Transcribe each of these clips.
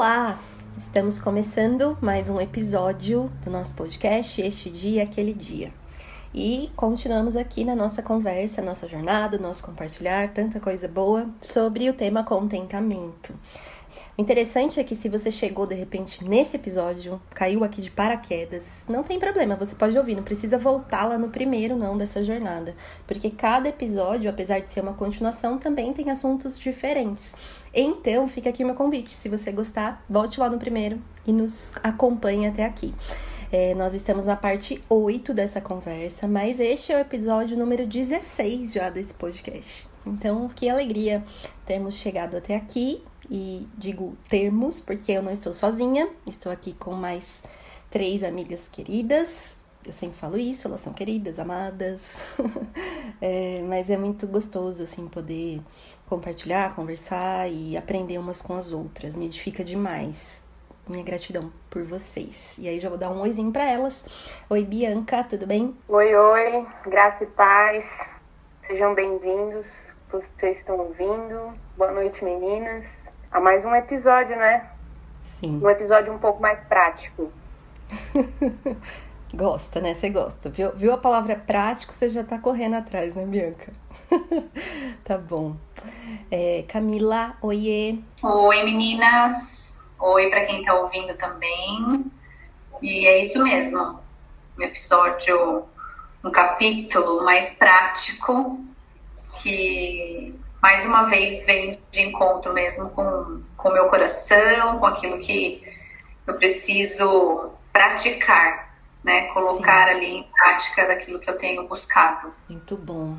Olá! Estamos começando mais um episódio do nosso podcast, Este Dia, Aquele Dia. E continuamos aqui na nossa conversa, nossa jornada, nosso compartilhar, tanta coisa boa sobre o tema contentamento. O interessante é que se você chegou de repente nesse episódio, caiu aqui de paraquedas, não tem problema, você pode ouvir, não precisa voltar lá no primeiro não dessa jornada, porque cada episódio, apesar de ser uma continuação, também tem assuntos diferentes. Então, fica aqui o meu convite, se você gostar, volte lá no primeiro e nos acompanhe até aqui. É, nós estamos na parte 8 dessa conversa, mas este é o episódio número 16 já desse podcast. Então, que alegria termos chegado até aqui e digo termos porque eu não estou sozinha, estou aqui com mais três amigas queridas. Eu sempre falo isso, elas são queridas, amadas, é, mas é muito gostoso assim poder compartilhar, conversar e aprender umas com as outras. Me edifica demais. Minha gratidão por vocês. E aí já vou dar um oizinho para elas. Oi, Bianca, tudo bem? Oi, oi, graça e paz. Sejam bem-vindos. Vocês estão ouvindo. Boa noite, meninas a mais um episódio, né? Sim. Um episódio um pouco mais prático. gosta, né? Você gosta. Viu, viu a palavra prático, você já tá correndo atrás, né, Bianca? tá bom. É, Camila, oiê. Oi, meninas. Oi para quem tá ouvindo também. E é isso mesmo. Um episódio, um capítulo mais prático que mais uma vez vem de encontro mesmo com o meu coração, com aquilo que eu preciso praticar, né? Colocar Sim. ali em prática daquilo que eu tenho buscado. Muito bom.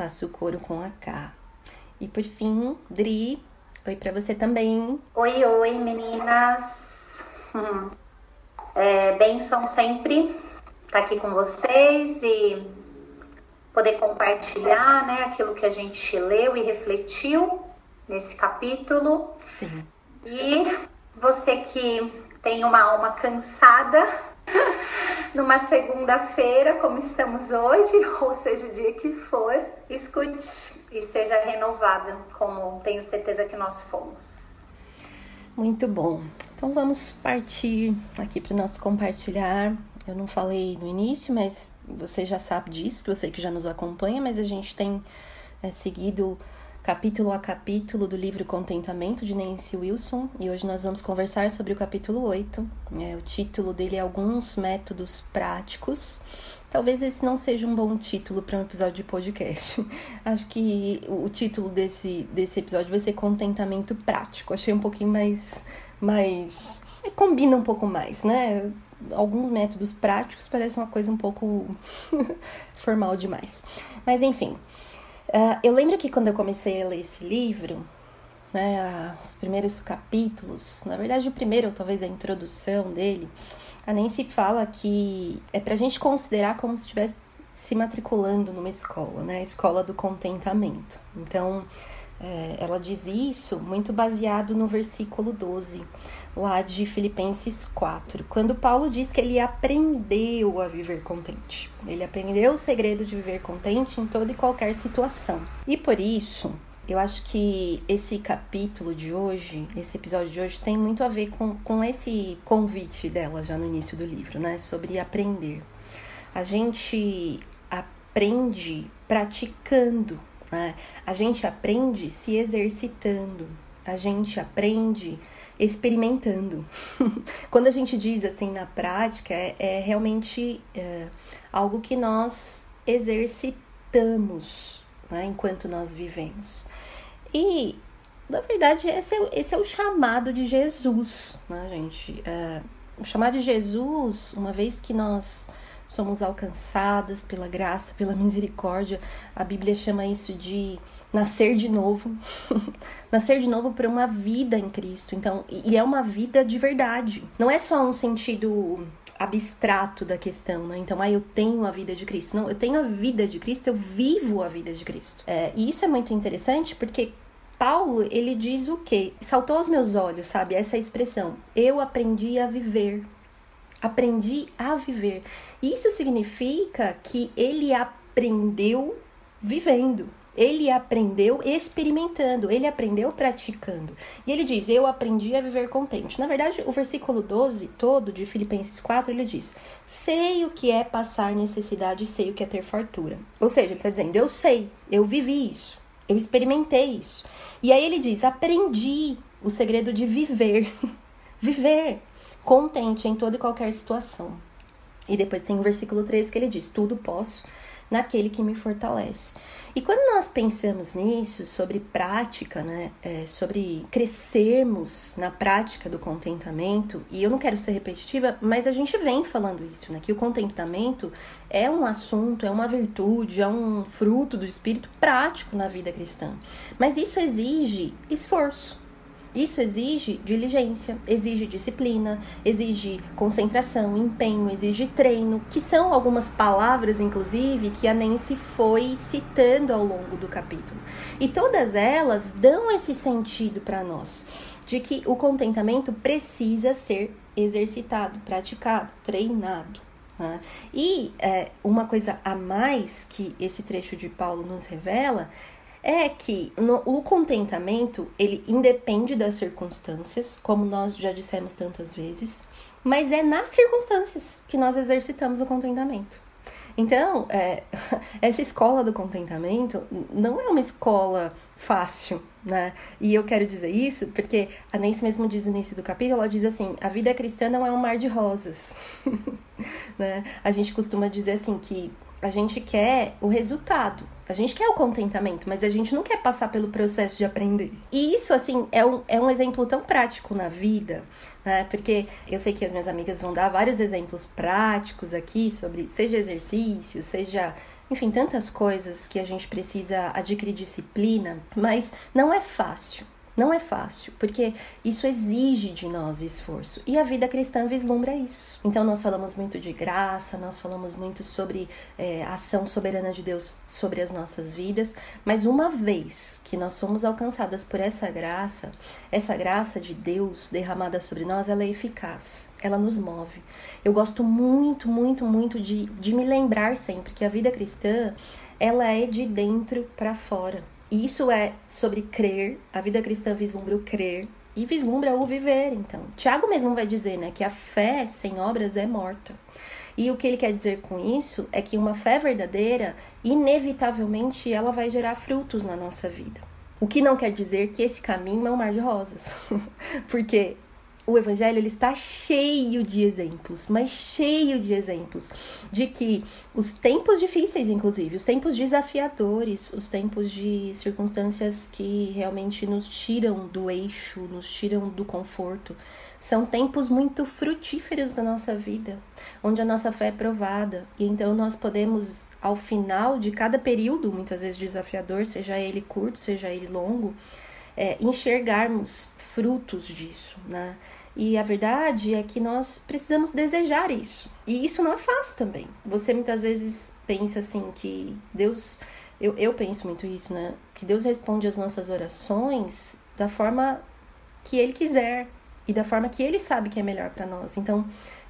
Faço o coro com a K. E por fim, Dri, oi para você também. Oi, oi, meninas. Hum. É, benção sempre estar tá aqui com vocês e poder compartilhar né, aquilo que a gente leu e refletiu nesse capítulo. Sim. E você que tem uma alma cansada, numa segunda-feira, como estamos hoje, ou seja, o dia que for, escute e seja renovada, como tenho certeza que nós fomos. Muito bom. Então vamos partir aqui para o nosso compartilhar. Eu não falei no início, mas você já sabe disso, você que já nos acompanha, mas a gente tem é, seguido capítulo a capítulo do livro Contentamento de Nancy Wilson e hoje nós vamos conversar sobre o capítulo 8. É, o título dele é Alguns Métodos Práticos. Talvez esse não seja um bom título para um episódio de podcast. Acho que o título desse, desse episódio vai ser Contentamento Prático. Achei um pouquinho mais. mais combina um pouco mais, né? alguns métodos práticos parecem uma coisa um pouco formal demais. Mas enfim, uh, eu lembro que quando eu comecei a ler esse livro, né, os primeiros capítulos, na verdade o primeiro, talvez a introdução dele, a Nancy fala que é pra gente considerar como se estivesse se matriculando numa escola, né, a escola do contentamento. Então, é, ela diz isso muito baseado no versículo 12, lá de Filipenses 4, quando Paulo diz que ele aprendeu a viver contente. Ele aprendeu o segredo de viver contente em toda e qualquer situação. E por isso, eu acho que esse capítulo de hoje, esse episódio de hoje, tem muito a ver com, com esse convite dela já no início do livro, né? Sobre aprender. A gente aprende praticando né? A gente aprende se exercitando, a gente aprende experimentando. Quando a gente diz assim na prática, é, é realmente é, algo que nós exercitamos né, enquanto nós vivemos. E, na verdade, esse é, esse é o chamado de Jesus, né, gente? É, o chamado de Jesus, uma vez que nós somos alcançadas pela graça, pela misericórdia. A Bíblia chama isso de nascer de novo. nascer de novo para uma vida em Cristo. Então, e é uma vida de verdade. Não é só um sentido abstrato da questão, né? Então, ah, eu tenho a vida de Cristo. Não, eu tenho a vida de Cristo, eu vivo a vida de Cristo. É, e isso é muito interessante porque Paulo, ele diz o quê? Saltou aos meus olhos, sabe? Essa expressão. Eu aprendi a viver. Aprendi a viver. Isso significa que ele aprendeu vivendo. Ele aprendeu experimentando, ele aprendeu praticando. E ele diz: Eu aprendi a viver contente. Na verdade, o versículo 12 todo de Filipenses 4 ele diz: Sei o que é passar necessidade, sei o que é ter fartura. Ou seja, ele está dizendo: Eu sei, eu vivi isso, eu experimentei isso. E aí ele diz: Aprendi o segredo de viver. viver contente em toda e qualquer situação. E depois tem o versículo 13 que ele diz: Tudo posso naquele que me fortalece. E quando nós pensamos nisso, sobre prática, né, é, sobre crescermos na prática do contentamento, e eu não quero ser repetitiva, mas a gente vem falando isso, né, que o contentamento é um assunto, é uma virtude, é um fruto do espírito prático na vida cristã. Mas isso exige esforço. Isso exige diligência, exige disciplina, exige concentração, empenho, exige treino, que são algumas palavras, inclusive, que a Nancy foi citando ao longo do capítulo. E todas elas dão esse sentido para nós, de que o contentamento precisa ser exercitado, praticado, treinado. Né? E é, uma coisa a mais que esse trecho de Paulo nos revela é que no, o contentamento ele independe das circunstâncias, como nós já dissemos tantas vezes, mas é nas circunstâncias que nós exercitamos o contentamento. Então, é, essa escola do contentamento não é uma escola fácil, né? E eu quero dizer isso porque a Nancy mesmo diz no início do capítulo, ela diz assim, a vida cristã não é um mar de rosas, né? A gente costuma dizer assim que a gente quer o resultado. A gente quer o contentamento, mas a gente não quer passar pelo processo de aprender. E isso, assim, é um, é um exemplo tão prático na vida, né? Porque eu sei que as minhas amigas vão dar vários exemplos práticos aqui sobre, seja exercício, seja enfim, tantas coisas que a gente precisa adquirir disciplina, mas não é fácil. Não é fácil, porque isso exige de nós esforço. E a vida cristã vislumbra isso. Então, nós falamos muito de graça, nós falamos muito sobre é, a ação soberana de Deus sobre as nossas vidas, mas uma vez que nós somos alcançadas por essa graça, essa graça de Deus derramada sobre nós, ela é eficaz, ela nos move. Eu gosto muito, muito, muito de, de me lembrar sempre que a vida cristã ela é de dentro para fora. E isso é sobre crer, a vida cristã vislumbra o crer e vislumbra o viver, então. Tiago mesmo vai dizer, né, que a fé sem obras é morta. E o que ele quer dizer com isso é que uma fé verdadeira, inevitavelmente, ela vai gerar frutos na nossa vida. O que não quer dizer que esse caminho é um mar de rosas. Porque o evangelho ele está cheio de exemplos, mas cheio de exemplos de que os tempos difíceis, inclusive, os tempos desafiadores, os tempos de circunstâncias que realmente nos tiram do eixo, nos tiram do conforto, são tempos muito frutíferos da nossa vida, onde a nossa fé é provada e então nós podemos ao final de cada período, muitas vezes desafiador, seja ele curto, seja ele longo, é, enxergarmos frutos disso, né? E a verdade é que nós precisamos desejar isso. E isso não é fácil também. Você muitas vezes pensa assim que Deus. Eu, eu penso muito isso, né? Que Deus responde as nossas orações da forma que Ele quiser e da forma que Ele sabe que é melhor para nós. Então,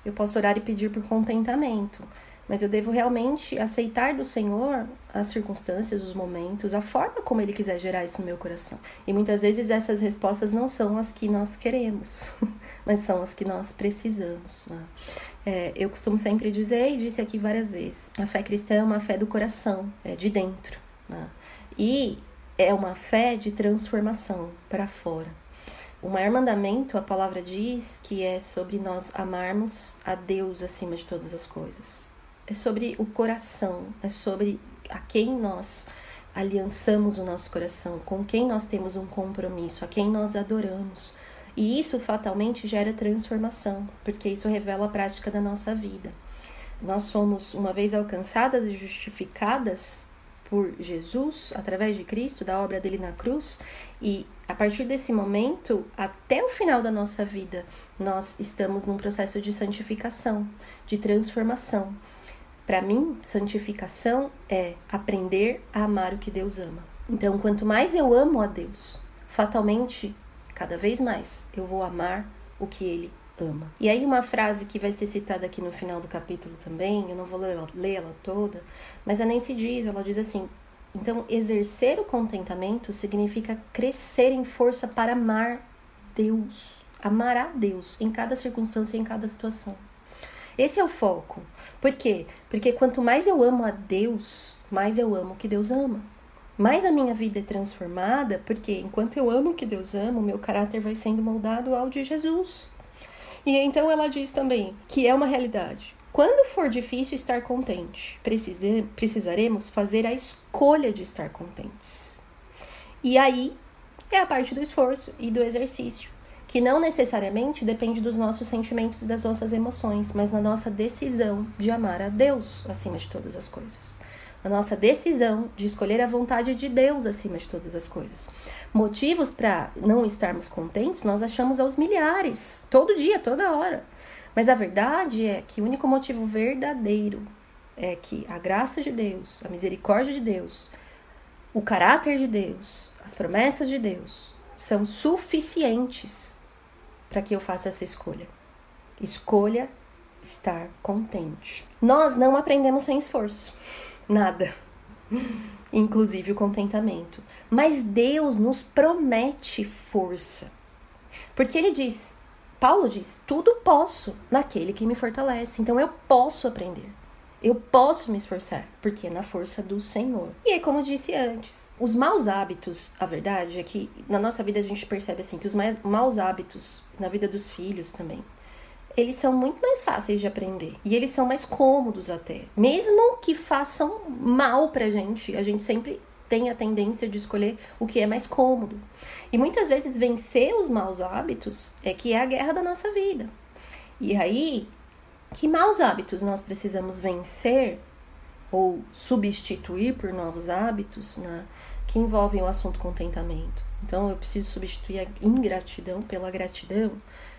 eu posso orar e pedir por contentamento mas eu devo realmente aceitar do Senhor as circunstâncias, os momentos, a forma como Ele quiser gerar isso no meu coração. E muitas vezes essas respostas não são as que nós queremos, mas são as que nós precisamos. Né? É, eu costumo sempre dizer, e disse aqui várias vezes, a fé cristã é uma fé do coração, é de dentro. Né? E é uma fé de transformação para fora. O maior mandamento, a palavra diz que é sobre nós amarmos a Deus acima de todas as coisas é sobre o coração, é sobre a quem nós aliançamos o nosso coração, com quem nós temos um compromisso, a quem nós adoramos. E isso fatalmente gera transformação, porque isso revela a prática da nossa vida. nós somos, uma vez alcançadas e justificadas por Jesus, através de Cristo, da obra dele na cruz, e a partir desse momento, até o final da nossa vida, nós estamos num processo de santificação, de transformação. Para mim, santificação é aprender a amar o que Deus ama. Então, quanto mais eu amo a Deus, fatalmente, cada vez mais, eu vou amar o que Ele ama. E aí, uma frase que vai ser citada aqui no final do capítulo também, eu não vou ler ela, toda, mas a Nancy diz: ela diz assim, então, exercer o contentamento significa crescer em força para amar Deus, amar a Deus em cada circunstância, em cada situação. Esse é o foco. Por quê? Porque quanto mais eu amo a Deus, mais eu amo o que Deus ama. Mais a minha vida é transformada, porque enquanto eu amo o que Deus ama, o meu caráter vai sendo moldado ao de Jesus. E então ela diz também que é uma realidade. Quando for difícil estar contente, precisaremos fazer a escolha de estar contentes. E aí é a parte do esforço e do exercício, que não necessariamente depende dos nossos sentimentos e das nossas emoções, mas na nossa decisão de amar a Deus acima de todas as coisas. Na nossa decisão de escolher a vontade de Deus acima de todas as coisas. Motivos para não estarmos contentes nós achamos aos milhares, todo dia, toda hora. Mas a verdade é que o único motivo verdadeiro é que a graça de Deus, a misericórdia de Deus, o caráter de Deus, as promessas de Deus são suficientes para que eu faça essa escolha. Escolha estar contente. Nós não aprendemos sem esforço. Nada. Inclusive o contentamento. Mas Deus nos promete força. Porque ele diz: Paulo diz: tudo posso naquele que me fortalece. Então eu posso aprender. Eu posso me esforçar, porque é na força do Senhor. E aí, como eu disse antes, os maus hábitos, a verdade é que na nossa vida a gente percebe assim que os mais, maus hábitos, na vida dos filhos também, eles são muito mais fáceis de aprender. E eles são mais cômodos até. Mesmo que façam mal pra gente, a gente sempre tem a tendência de escolher o que é mais cômodo. E muitas vezes vencer os maus hábitos é que é a guerra da nossa vida. E aí, que maus hábitos nós precisamos vencer ou substituir por novos hábitos, né, que envolvem o assunto contentamento. Então, eu preciso substituir a ingratidão pela gratidão,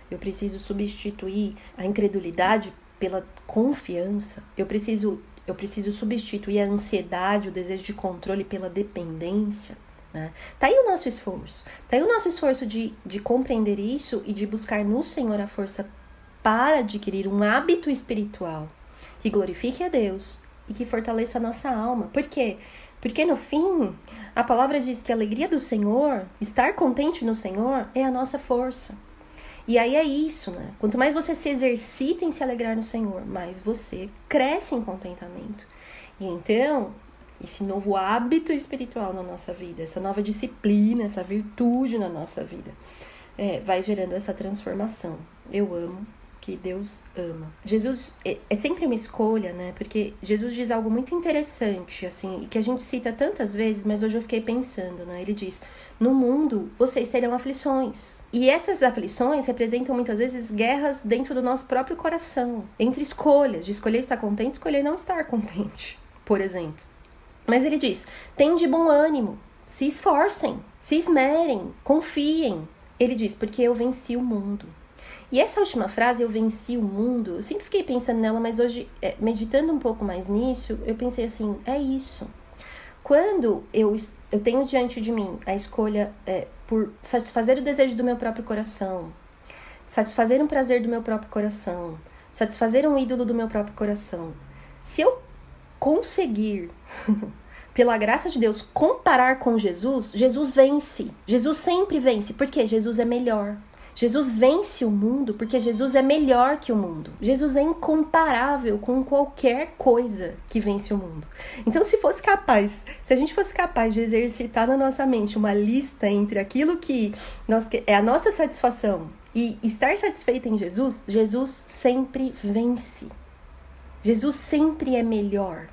eu preciso substituir a incredulidade pela confiança, eu preciso eu preciso substituir a ansiedade, o desejo de controle pela dependência. Né? Tá aí o nosso esforço. Tá aí o nosso esforço de, de compreender isso e de buscar no Senhor a força para adquirir um hábito espiritual que glorifique a Deus e que fortaleça a nossa alma. Por quê? Porque no fim, a palavra diz que a alegria do Senhor, estar contente no Senhor, é a nossa força. E aí é isso, né? Quanto mais você se exercita em se alegrar no Senhor, mais você cresce em contentamento. E então, esse novo hábito espiritual na nossa vida, essa nova disciplina, essa virtude na nossa vida, é, vai gerando essa transformação. Eu amo que Deus ama. Jesus é, é, sempre uma escolha, né? Porque Jesus diz algo muito interessante, assim, que a gente cita tantas vezes, mas hoje eu fiquei pensando, né? Ele diz: No mundo vocês terão aflições. E essas aflições representam muitas vezes guerras dentro do nosso próprio coração, entre escolhas, de escolher estar contente, escolher não estar contente, por exemplo. Mas ele diz: tem de bom ânimo, se esforcem, se esmerem, confiem. Ele diz: porque eu venci o mundo. E essa última frase, eu venci o mundo, eu sempre fiquei pensando nela, mas hoje, é, meditando um pouco mais nisso, eu pensei assim: é isso. Quando eu, eu tenho diante de mim a escolha é, por satisfazer o desejo do meu próprio coração, satisfazer um prazer do meu próprio coração, satisfazer um ídolo do meu próprio coração, se eu conseguir, pela graça de Deus, comparar com Jesus, Jesus vence. Jesus sempre vence, porque Jesus é melhor. Jesus vence o mundo porque Jesus é melhor que o mundo. Jesus é incomparável com qualquer coisa que vence o mundo. Então, se fosse capaz, se a gente fosse capaz de exercitar na nossa mente uma lista entre aquilo que nós, é a nossa satisfação e estar satisfeita em Jesus, Jesus sempre vence. Jesus sempre é melhor.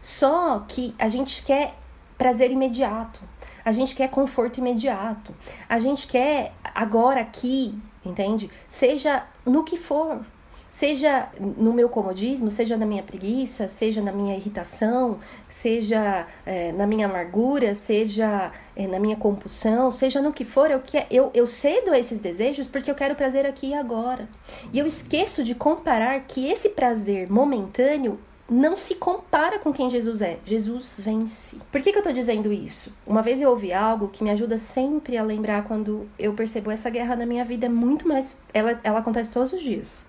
Só que a gente quer prazer imediato. A gente quer conforto imediato. A gente quer agora aqui, entende? Seja no que for. Seja no meu comodismo, seja na minha preguiça, seja na minha irritação, seja é, na minha amargura, seja é, na minha compulsão, seja no que for, eu, eu, eu cedo a esses desejos porque eu quero prazer aqui e agora. E eu esqueço de comparar que esse prazer momentâneo não se compara com quem Jesus é. Jesus vence. Por que, que eu tô dizendo isso? Uma vez eu ouvi algo que me ajuda sempre a lembrar quando eu percebo essa guerra na minha vida é muito mais. Ela, ela acontece todos os dias.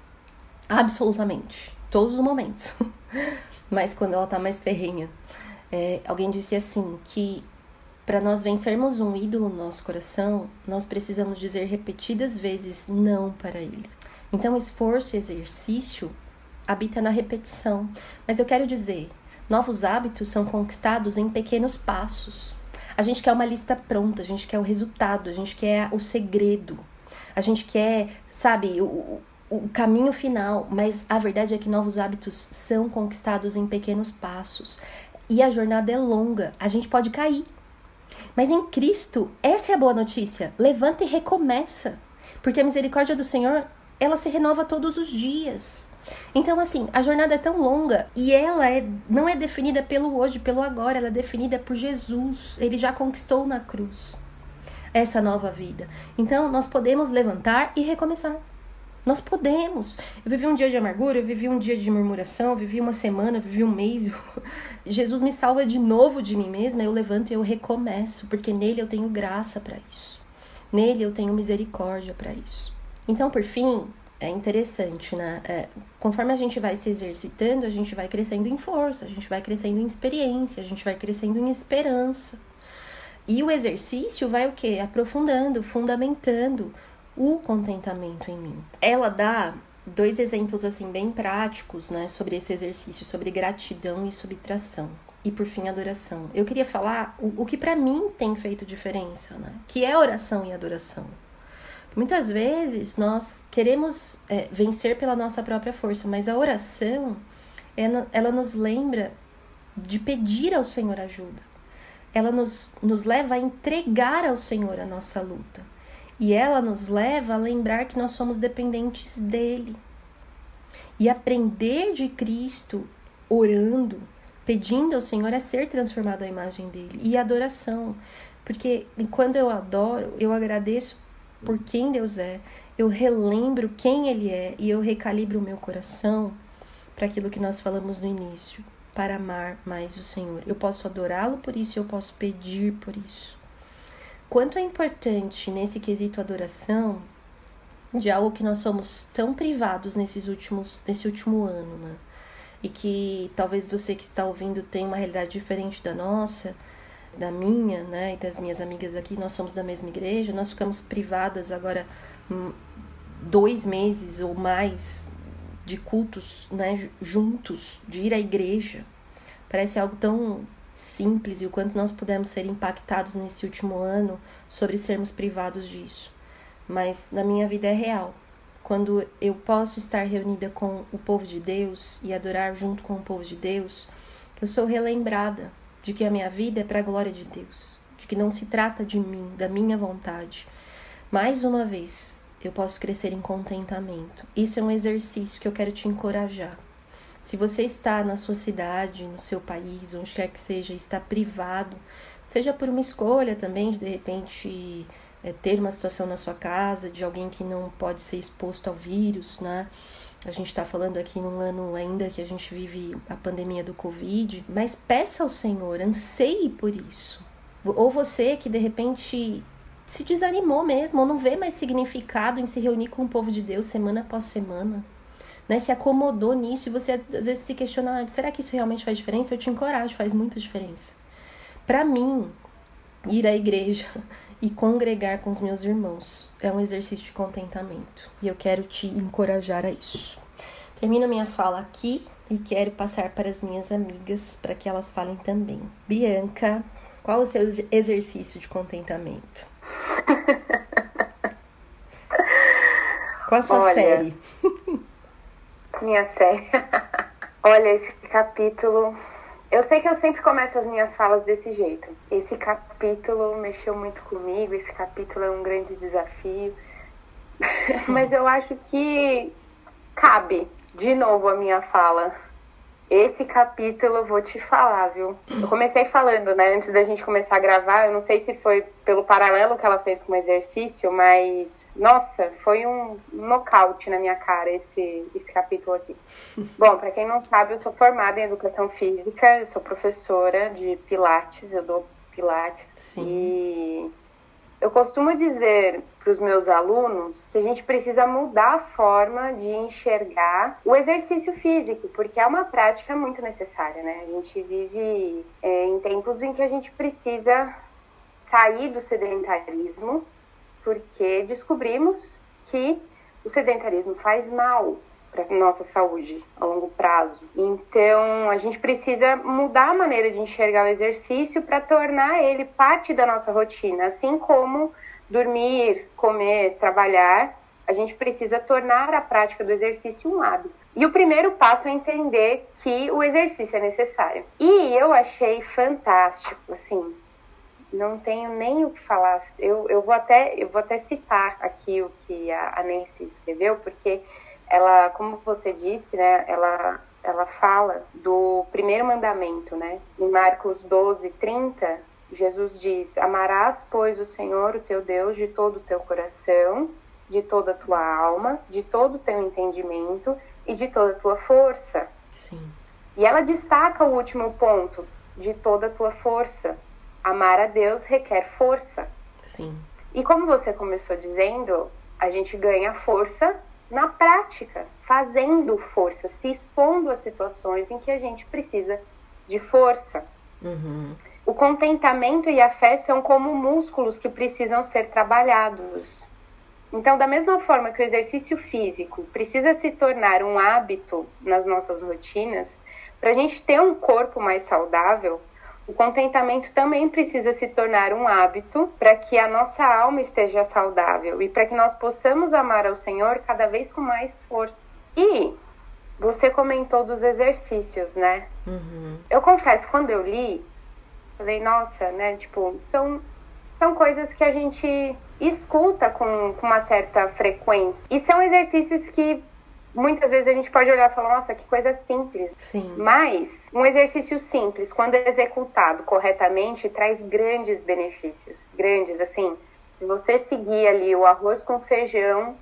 Absolutamente. Todos os momentos. Mas quando ela tá mais ferrenha. É, alguém disse assim que para nós vencermos um ídolo no nosso coração, nós precisamos dizer repetidas vezes não para ele. Então, esforço e exercício habita na repetição. Mas eu quero dizer, novos hábitos são conquistados em pequenos passos. A gente quer uma lista pronta, a gente quer o resultado, a gente quer o segredo, a gente quer, sabe, o, o caminho final. Mas a verdade é que novos hábitos são conquistados em pequenos passos. E a jornada é longa, a gente pode cair. Mas em Cristo, essa é a boa notícia. Levanta e recomeça. Porque a misericórdia do Senhor, ela se renova todos os dias. Então, assim, a jornada é tão longa e ela é, não é definida pelo hoje, pelo agora, ela é definida por Jesus. Ele já conquistou na cruz essa nova vida. Então, nós podemos levantar e recomeçar. Nós podemos. Eu vivi um dia de amargura, eu vivi um dia de murmuração, eu vivi uma semana, eu vivi um mês. Jesus me salva de novo de mim mesma, eu levanto e eu recomeço, porque nele eu tenho graça para isso. Nele eu tenho misericórdia para isso. Então, por fim, é interessante, né? É, conforme a gente vai se exercitando, a gente vai crescendo em força, a gente vai crescendo em experiência, a gente vai crescendo em esperança. E o exercício vai o quê? Aprofundando, fundamentando o contentamento em mim. Ela dá dois exemplos assim bem práticos, né, sobre esse exercício, sobre gratidão e subtração. E por fim, adoração. Eu queria falar o, o que para mim tem feito diferença, né? Que é oração e adoração. Muitas vezes nós queremos é, vencer pela nossa própria força, mas a oração ela, ela nos lembra de pedir ao Senhor ajuda. Ela nos, nos leva a entregar ao Senhor a nossa luta. E ela nos leva a lembrar que nós somos dependentes dele. E aprender de Cristo orando, pedindo ao Senhor é ser transformado à imagem dele. E adoração. Porque quando eu adoro, eu agradeço por quem Deus é, eu relembro quem Ele é e eu recalibro o meu coração para aquilo que nós falamos no início, para amar mais o Senhor. Eu posso adorá-lo por isso, eu posso pedir por isso. Quanto é importante nesse quesito adoração de algo que nós somos tão privados nesses últimos, nesse último ano, né? E que talvez você que está ouvindo tenha uma realidade diferente da nossa, da minha, né, e das minhas amigas aqui, nós somos da mesma igreja, nós ficamos privadas agora hum, dois meses ou mais de cultos, né, juntos, de ir à igreja. Parece algo tão simples e o quanto nós pudemos ser impactados nesse último ano sobre sermos privados disso. Mas na minha vida é real. Quando eu posso estar reunida com o povo de Deus e adorar junto com o povo de Deus, eu sou relembrada de que a minha vida é para a glória de Deus, de que não se trata de mim, da minha vontade. Mais uma vez, eu posso crescer em contentamento. Isso é um exercício que eu quero te encorajar. Se você está na sua cidade, no seu país, onde quer que seja, está privado, seja por uma escolha também de de repente é, ter uma situação na sua casa de alguém que não pode ser exposto ao vírus, né? A gente está falando aqui num ano ainda que a gente vive a pandemia do Covid, mas peça ao Senhor, anseie por isso. Ou você que de repente se desanimou mesmo, ou não vê mais significado em se reunir com o povo de Deus semana após semana, né? Se acomodou nisso e você às vezes se questiona: ah, será que isso realmente faz diferença? Eu te encorajo, faz muita diferença. Para mim, ir à igreja e congregar com os meus irmãos. É um exercício de contentamento e eu quero te encorajar a isso. Termino minha fala aqui e quero passar para as minhas amigas para que elas falem também. Bianca, qual o seu exercício de contentamento? Qual a sua Olha, série? minha série. Olha, esse capítulo eu sei que eu sempre começo as minhas falas desse jeito. Esse capítulo mexeu muito comigo, esse capítulo é um grande desafio. Mas eu acho que cabe de novo a minha fala. Esse capítulo eu vou te falar, viu? Eu comecei falando, né, antes da gente começar a gravar, eu não sei se foi pelo paralelo que ela fez com o exercício, mas nossa, foi um nocaute na minha cara esse esse capítulo aqui. Bom, para quem não sabe, eu sou formada em educação física, eu sou professora de pilates, eu dou pilates Sim. e eu costumo dizer para os meus alunos que a gente precisa mudar a forma de enxergar o exercício físico, porque é uma prática muito necessária, né? A gente vive é, em tempos em que a gente precisa sair do sedentarismo, porque descobrimos que o sedentarismo faz mal para nossa saúde a longo prazo. Então, a gente precisa mudar a maneira de enxergar o exercício para tornar ele parte da nossa rotina, assim como dormir, comer, trabalhar, a gente precisa tornar a prática do exercício um hábito. E o primeiro passo é entender que o exercício é necessário. E eu achei fantástico, assim, não tenho nem o que falar. Eu, eu, vou, até, eu vou até citar aqui o que a, a Nancy escreveu, porque ela, como você disse, né, ela, ela fala do primeiro mandamento, né? Em Marcos 12, 30, Jesus diz: Amarás, pois, o Senhor, o teu Deus, de todo o teu coração, de toda a tua alma, de todo o teu entendimento e de toda a tua força. Sim. E ela destaca o último ponto, de toda a tua força. Amar a Deus requer força. Sim. E como você começou dizendo, a gente ganha força na prática, fazendo força, se expondo a situações em que a gente precisa de força. Uhum. O contentamento e a fé são como músculos que precisam ser trabalhados. Então, da mesma forma que o exercício físico precisa se tornar um hábito nas nossas rotinas, para a gente ter um corpo mais saudável, o contentamento também precisa se tornar um hábito para que a nossa alma esteja saudável e para que nós possamos amar ao Senhor cada vez com mais força. E você comentou dos exercícios, né? Uhum. Eu confesso, quando eu li, falei, nossa, né? Tipo, são, são coisas que a gente escuta com, com uma certa frequência. E são exercícios que muitas vezes a gente pode olhar e falar, nossa, que coisa simples. Sim. Mas um exercício simples, quando executado corretamente, traz grandes benefícios. Grandes, assim, se você seguir ali o arroz com feijão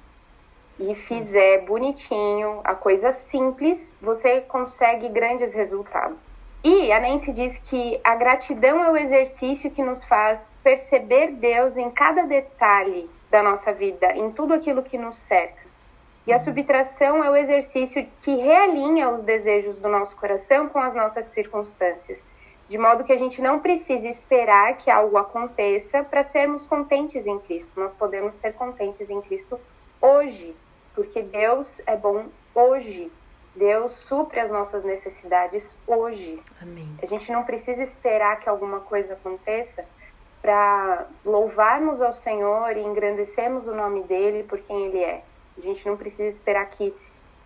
e fizer bonitinho, a coisa simples, você consegue grandes resultados. E a Nancy diz que a gratidão é o exercício que nos faz perceber Deus em cada detalhe da nossa vida, em tudo aquilo que nos cerca. E a subtração é o exercício que realinha os desejos do nosso coração com as nossas circunstâncias, de modo que a gente não precisa esperar que algo aconteça para sermos contentes em Cristo. Nós podemos ser contentes em Cristo hoje, porque Deus é bom hoje. Deus supre as nossas necessidades hoje. Amém. A gente não precisa esperar que alguma coisa aconteça para louvarmos ao Senhor e engrandecermos o nome dele por quem ele é. A gente não precisa esperar que,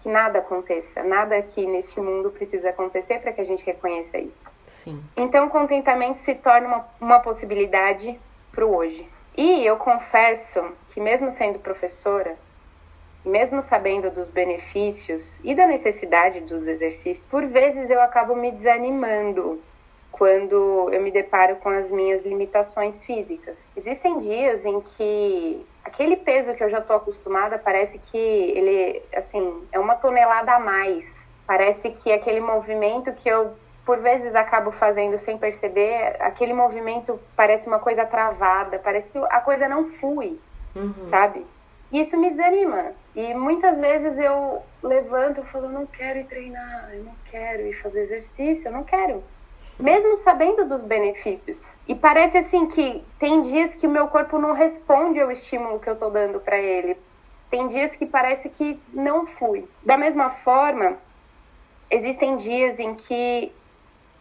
que nada aconteça. Nada aqui neste mundo precisa acontecer para que a gente reconheça isso. Sim. Então, contentamento se torna uma, uma possibilidade para o hoje. E eu confesso que, mesmo sendo professora, mesmo sabendo dos benefícios e da necessidade dos exercícios, por vezes eu acabo me desanimando quando eu me deparo com as minhas limitações físicas. Existem dias em que aquele peso que eu já estou acostumada parece que ele, assim, é uma tonelada a mais. Parece que aquele movimento que eu por vezes acabo fazendo sem perceber, aquele movimento parece uma coisa travada, parece que a coisa não flui, Uhum. sabe? E isso me desanima. E muitas vezes eu levanto e falo, não quero ir treinar, eu não quero ir fazer exercício, eu não quero. Mesmo sabendo dos benefícios. E parece assim que tem dias que o meu corpo não responde ao estímulo que eu tô dando para ele. Tem dias que parece que não flui. Da mesma forma, existem dias em que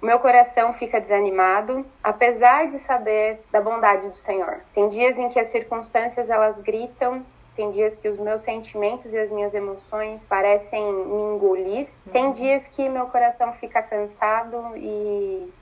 meu coração fica desanimado, apesar de saber da bondade do Senhor. Tem dias em que as circunstâncias elas gritam, tem dias que os meus sentimentos e as minhas emoções parecem me engolir. Tem dias que meu coração fica cansado e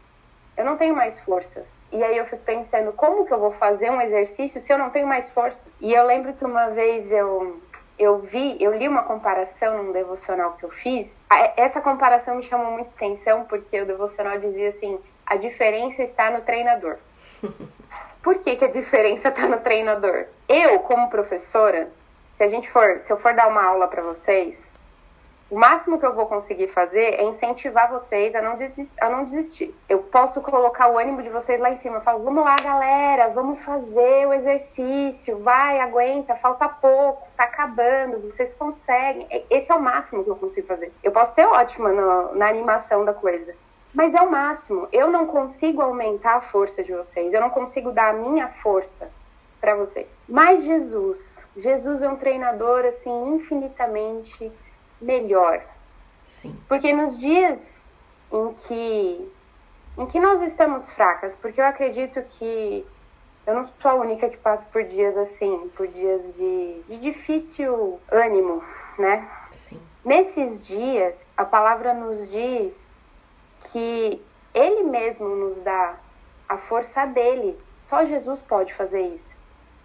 eu não tenho mais forças. E aí eu fico pensando, como que eu vou fazer um exercício se eu não tenho mais força? E eu lembro que uma vez eu eu vi, eu li uma comparação num devocional que eu fiz. Essa comparação me chamou muita atenção porque o devocional dizia assim: a diferença está no treinador. Por que, que a diferença está no treinador? Eu, como professora, se a gente for, se eu for dar uma aula para vocês, o máximo que eu vou conseguir fazer é incentivar vocês a não, desistir, a não desistir. Eu posso colocar o ânimo de vocês lá em cima. Eu falo, vamos lá, galera, vamos fazer o exercício. Vai, aguenta, falta pouco, tá acabando, vocês conseguem. Esse é o máximo que eu consigo fazer. Eu posso ser ótima no, na animação da coisa. Mas é o máximo. Eu não consigo aumentar a força de vocês. Eu não consigo dar a minha força para vocês. Mas Jesus, Jesus é um treinador assim infinitamente melhor. Sim. Porque nos dias em que em que nós estamos fracas, porque eu acredito que eu não sou a única que passa por dias assim, por dias de, de difícil ânimo, né? Sim. Nesses dias, a palavra nos diz que Ele mesmo nos dá a força dele. Só Jesus pode fazer isso.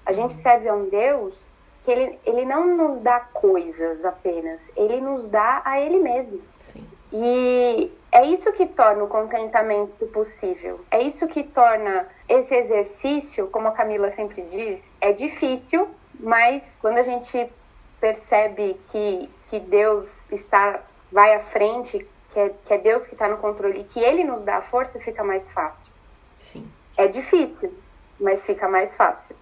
A gente uhum. serve a um Deus que ele, ele não nos dá coisas apenas, ele nos dá a ele mesmo. Sim. E é isso que torna o contentamento possível. É isso que torna esse exercício, como a Camila sempre diz, é difícil, mas quando a gente percebe que, que Deus está vai à frente, que é, que é Deus que está no controle e que Ele nos dá a força, fica mais fácil. Sim. É difícil, mas fica mais fácil.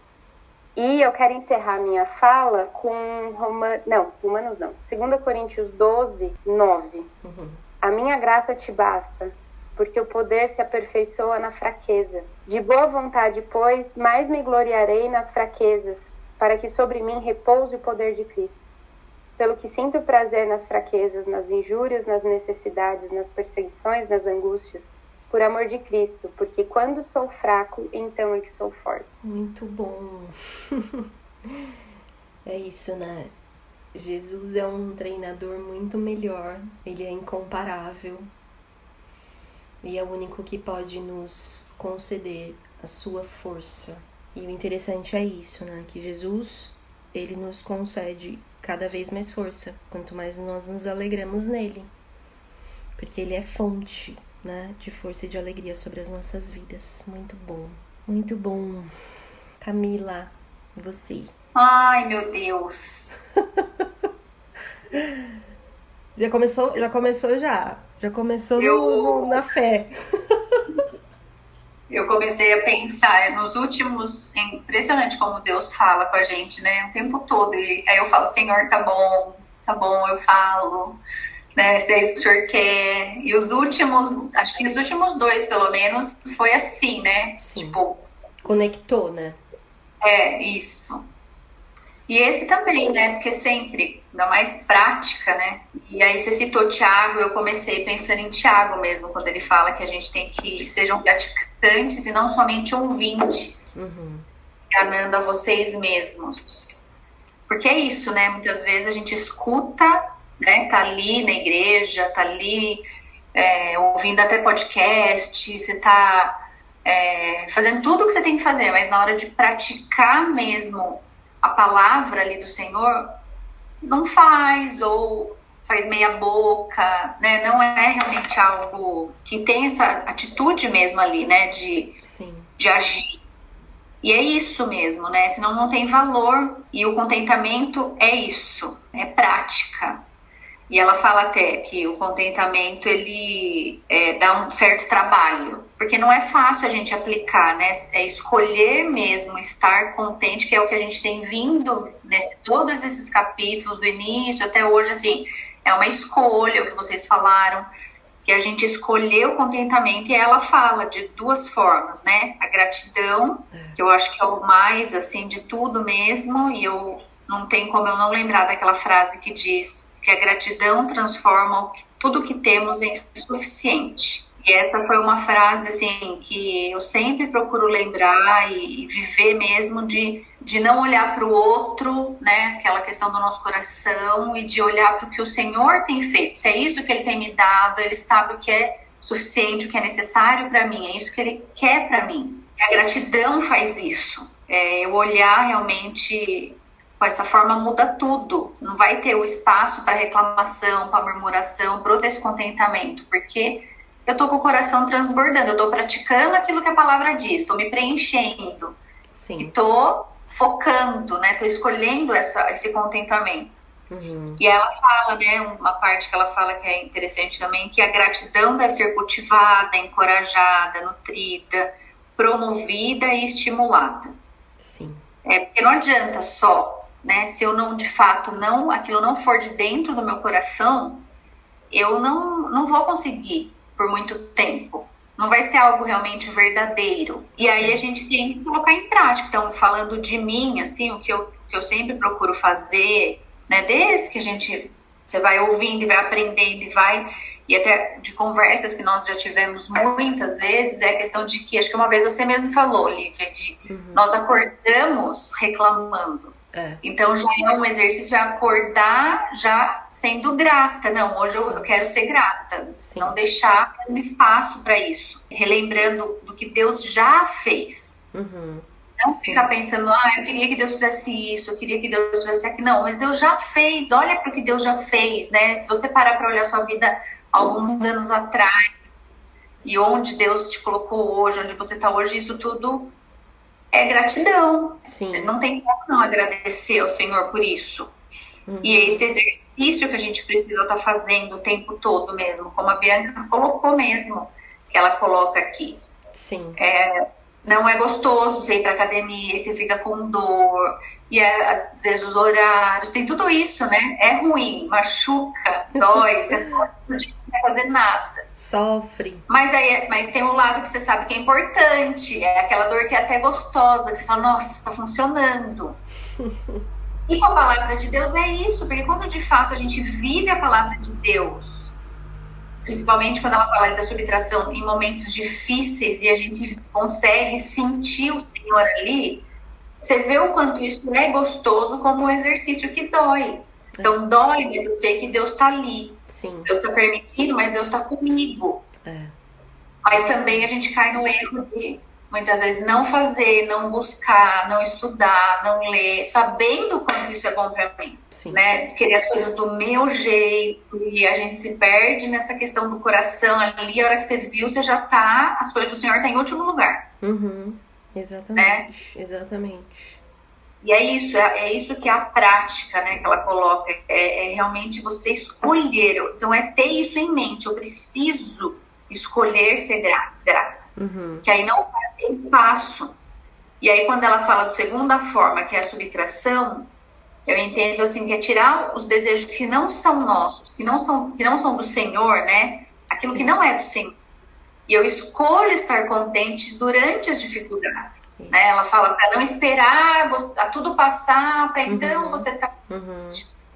E eu quero encerrar minha fala com Roma... não, Romanos não. 2 Coríntios 12, 9. Uhum. A minha graça te basta, porque o poder se aperfeiçoa na fraqueza. De boa vontade, pois, mais me gloriarei nas fraquezas, para que sobre mim repouse o poder de Cristo. Pelo que sinto prazer nas fraquezas, nas injúrias, nas necessidades, nas perseguições, nas angústias por amor de Cristo, porque quando sou fraco, então é que sou forte. Muito bom. é isso, né? Jesus é um treinador muito melhor, ele é incomparável e é o único que pode nos conceder a sua força. E o interessante é isso, né? Que Jesus, ele nos concede cada vez mais força, quanto mais nós nos alegramos nele, porque ele é fonte né, de força e de alegria sobre as nossas vidas. Muito bom, muito bom. Camila, você? Ai, meu Deus. já começou, já começou já. Já começou Eu... no, na fé. Eu comecei a pensar nos últimos. É impressionante como Deus fala com a gente, né? O tempo todo. E aí eu falo, Senhor, tá bom, tá bom, eu falo né? Se é isso que o senhor quer. E os últimos, acho que os últimos dois, pelo menos, foi assim, né? Sim. Tipo. Conectou, né? É, isso. E esse também, né? Porque sempre, ainda mais prática, né? E aí você citou Tiago, eu comecei pensando em Tiago mesmo, quando ele fala que a gente tem que sejam praticantes e não somente ouvintes, uhum. enganando a vocês mesmos. Porque é isso, né? Muitas vezes a gente escuta né? Tá ali na igreja, tá ali é, ouvindo até podcast, você tá é, fazendo tudo o que você tem que fazer, mas na hora de praticar mesmo a palavra ali do Senhor, não faz ou faz meia boca, né? Não é realmente algo que tem essa atitude mesmo ali, né? De, Sim. de agir. E é isso mesmo, né? Senão não tem valor. E o contentamento é isso, é prática. E ela fala até que o contentamento ele é, dá um certo trabalho, porque não é fácil a gente aplicar, né? É escolher mesmo estar contente, que é o que a gente tem vindo nesse todos esses capítulos do início até hoje, assim, é uma escolha o que vocês falaram, que a gente escolheu o contentamento e ela fala de duas formas, né? A gratidão, que eu acho que é o mais assim de tudo mesmo, e eu não tem como eu não lembrar daquela frase que diz que a gratidão transforma tudo que temos em suficiente. E essa foi uma frase assim que eu sempre procuro lembrar e, viver mesmo de, de não olhar para o outro, né? Aquela questão do nosso coração e de olhar para o que o Senhor tem feito. Se é isso que Ele tem me dado, Ele sabe o que é suficiente, o que é necessário para mim. É isso que Ele quer para mim. E a gratidão faz isso. É eu olhar realmente com essa forma muda tudo. Não vai ter o espaço para reclamação, para murmuração, para o descontentamento, porque eu estou com o coração transbordando, eu estou praticando aquilo que a palavra diz, estou me preenchendo, estou focando, né? Estou escolhendo essa, esse contentamento. Uhum. E ela fala, né, uma parte que ela fala que é interessante também, que a gratidão deve ser cultivada, encorajada, nutrida, promovida e estimulada. Sim. É, porque não adianta só, né, se eu não, de fato, não, aquilo não for de dentro do meu coração, eu não, não vou conseguir por muito tempo. Não vai ser algo realmente verdadeiro. E aí a gente tem que colocar em prática. Então, falando de mim, assim, o que eu, que eu sempre procuro fazer, né? Desde que a gente você vai ouvindo e vai aprendendo e vai e até de conversas que nós já tivemos muitas vezes é a questão de que acho que uma vez você mesmo falou, Lívia, de uhum. nós acordamos reclamando. É. Então já é um exercício é acordar já sendo grata. Não, hoje eu, eu, quero ser grata. Sim. Não deixar mesmo espaço para isso. Relembrando do que Deus já fez. Uhum. Não Sim. ficar pensando, ah, eu queria que Deus fizesse isso, eu queria que Deus fizesse aquilo. Não, mas Deus já fez, olha para o que Deus já fez, né? Se você parar para olhar sua vida alguns anos atrás e onde Deus te colocou hoje, onde você está hoje, isso tudo é gratidão. Sim. Não tem como não agradecer ao Senhor por isso. Uhum. E é esse exercício que a gente precisa estar tá fazendo o tempo todo mesmo, como a Bianca colocou mesmo, que ela coloca aqui. Sim. É, não é gostoso você ir para academia, você fica com dor, e é, às vezes os horários, tem tudo isso, né? É ruim, machuca, dói, você não vai fazer nada. Sofre. Mas aí, mas tem um lado que você sabe que é importante, é aquela dor que é até gostosa, que você fala, nossa, tá funcionando. e com a palavra de Deus é isso, porque quando de fato a gente vive a palavra de Deus, principalmente quando ela fala da subtração em momentos difíceis e a gente consegue sentir o Senhor ali, você vê o quanto isso é gostoso como um exercício que dói. Então dói, mas eu sei que Deus está ali. Sim. Deus está permitindo, mas Deus está comigo. É. Mas também a gente cai no erro de muitas vezes não fazer, não buscar, não estudar, não ler, sabendo quanto isso é bom para mim, Sim. né? Querer as coisas do meu jeito e a gente se perde nessa questão do coração ali. A hora que você viu, você já tá, as coisas do Senhor tá em último lugar. Uhum. Exatamente, né? exatamente. E é isso, é, é, isso que é a prática, né, que ela coloca, é, é realmente você escolher. Então é ter isso em mente. Eu preciso escolher ser grata. Uhum. Que aí não é fácil. E aí, quando ela fala de segunda forma, que é a subtração, eu entendo assim que é tirar os desejos que não são nossos, que não são, que não são do Senhor, né? Aquilo Sim. que não é do Senhor. E eu escolho estar contente durante as dificuldades. Né? Ela fala para não esperar a tudo passar, para então uhum. você estar. Tá... Uhum.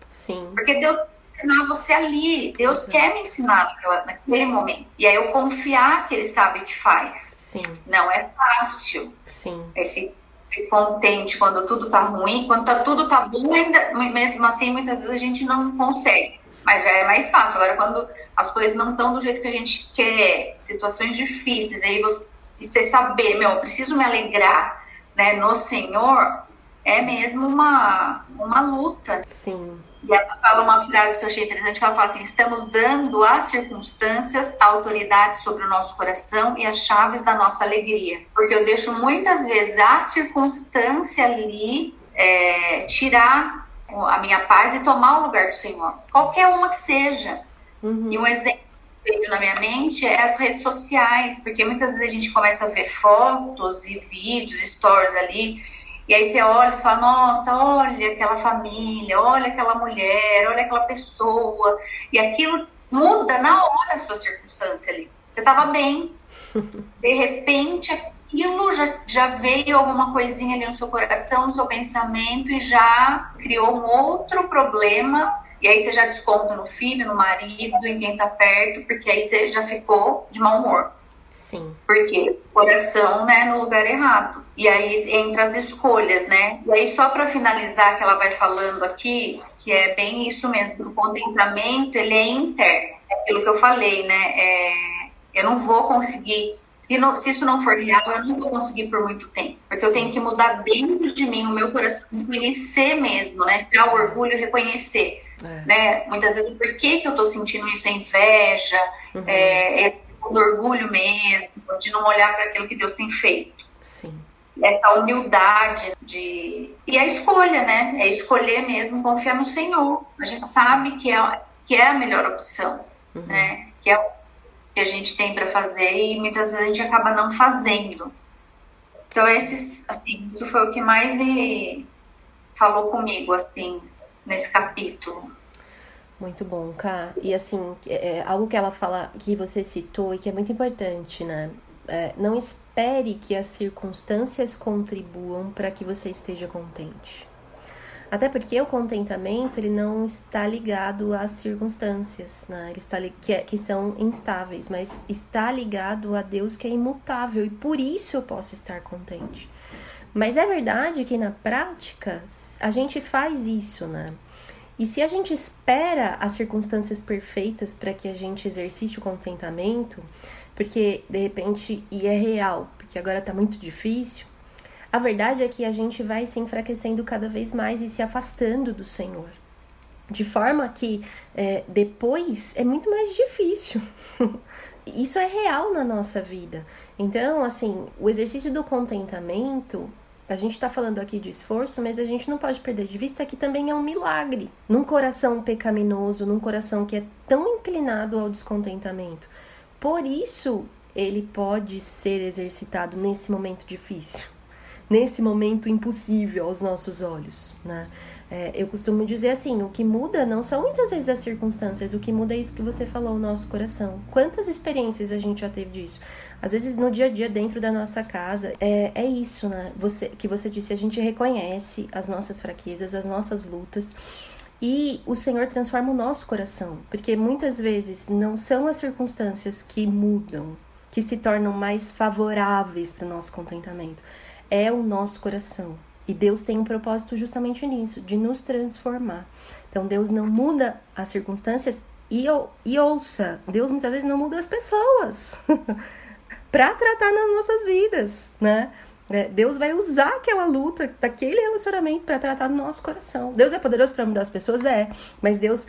Sim. Porque Deus ensinar você ali. Deus quer me ensinar naquela, naquele momento. E aí eu confiar que Ele sabe o que faz. Sim. Não é fácil. Sim. Esse se contente quando tudo tá ruim, quando tá, tudo tá bom, ainda, mesmo assim, muitas vezes a gente não consegue. Mas já é mais fácil. Agora, quando as coisas não estão do jeito que a gente quer, situações difíceis, aí você, você saber, meu, eu preciso me alegrar né, no Senhor, é mesmo uma, uma luta. Sim. E ela fala uma frase que eu achei interessante, que ela fala assim, estamos dando às circunstâncias a autoridade sobre o nosso coração e as chaves da nossa alegria. Porque eu deixo muitas vezes a circunstância ali é, tirar a minha paz e tomar o lugar do Senhor. Qualquer uma que seja. Uhum. E um exemplo que veio na minha mente é as redes sociais, porque muitas vezes a gente começa a ver fotos e vídeos, stories ali, e aí você olha e fala, nossa, olha aquela família, olha aquela mulher, olha aquela pessoa. E aquilo muda na hora a sua circunstância ali. Você estava bem, de repente aquilo já, já veio alguma coisinha ali no seu coração, no seu pensamento e já criou um outro problema. E aí você já desconta no filho, no marido, em quem tá perto, porque aí você já ficou de mau humor. Sim. Porque o coração, né, no lugar errado. E aí entra as escolhas, né? E aí, só para finalizar, que ela vai falando aqui, que é bem isso mesmo, o contentamento, ele é interno. É aquilo que eu falei, né? É, eu não vou conseguir Se, não, se, isso não for real, eu não vou conseguir por muito tempo. Porque eu tenho que mudar dentro de mim, o meu coração, conhecer mesmo, né? Tirar o orgulho e reconhecer. É. Né? Muitas vezes, por que, que eu tô sentindo isso? É inveja, uhum. é, é orgulho mesmo, de não olhar para aquilo que Deus tem feito. Sim. Essa humildade de. E a escolha, né? É escolher mesmo confiar no Senhor. A gente sabe que é, que é a melhor opção, uhum. né? Que é que a gente tem para fazer e muitas vezes a gente acaba não fazendo. Então, esses, assim, isso foi o que mais me falou comigo, assim, nesse capítulo. Muito bom, Ká. E assim, é, é, algo que ela fala, que você citou e que é muito importante, né? É, não espere que as circunstâncias contribuam para que você esteja contente. Até porque o contentamento ele não está ligado às circunstâncias, né? Ele está que, é, que são instáveis, mas está ligado a Deus que é imutável e por isso eu posso estar contente. Mas é verdade que na prática a gente faz isso, né? E se a gente espera as circunstâncias perfeitas para que a gente exercite o contentamento, porque de repente, e é real, porque agora tá muito difícil, a verdade é que a gente vai se enfraquecendo cada vez mais e se afastando do Senhor. De forma que é, depois é muito mais difícil. Isso é real na nossa vida. Então, assim, o exercício do contentamento a gente está falando aqui de esforço, mas a gente não pode perder de vista que também é um milagre. Num coração pecaminoso, num coração que é tão inclinado ao descontentamento. Por isso, ele pode ser exercitado nesse momento difícil, nesse momento impossível aos nossos olhos, né? É, eu costumo dizer assim: o que muda não são muitas vezes as circunstâncias, o que muda é isso que você falou, o nosso coração. Quantas experiências a gente já teve disso? Às vezes no dia a dia, dentro da nossa casa, é, é isso, né? Você, que você disse, a gente reconhece as nossas fraquezas, as nossas lutas. E o Senhor transforma o nosso coração, porque muitas vezes não são as circunstâncias que mudam, que se tornam mais favoráveis para o nosso contentamento, é o nosso coração. E Deus tem um propósito justamente nisso, de nos transformar. Então Deus não muda as circunstâncias e, e ouça, Deus muitas vezes não muda as pessoas para tratar nas nossas vidas, né? É, Deus vai usar aquela luta, daquele relacionamento para tratar no nosso coração. Deus é poderoso para mudar as pessoas? É, mas Deus,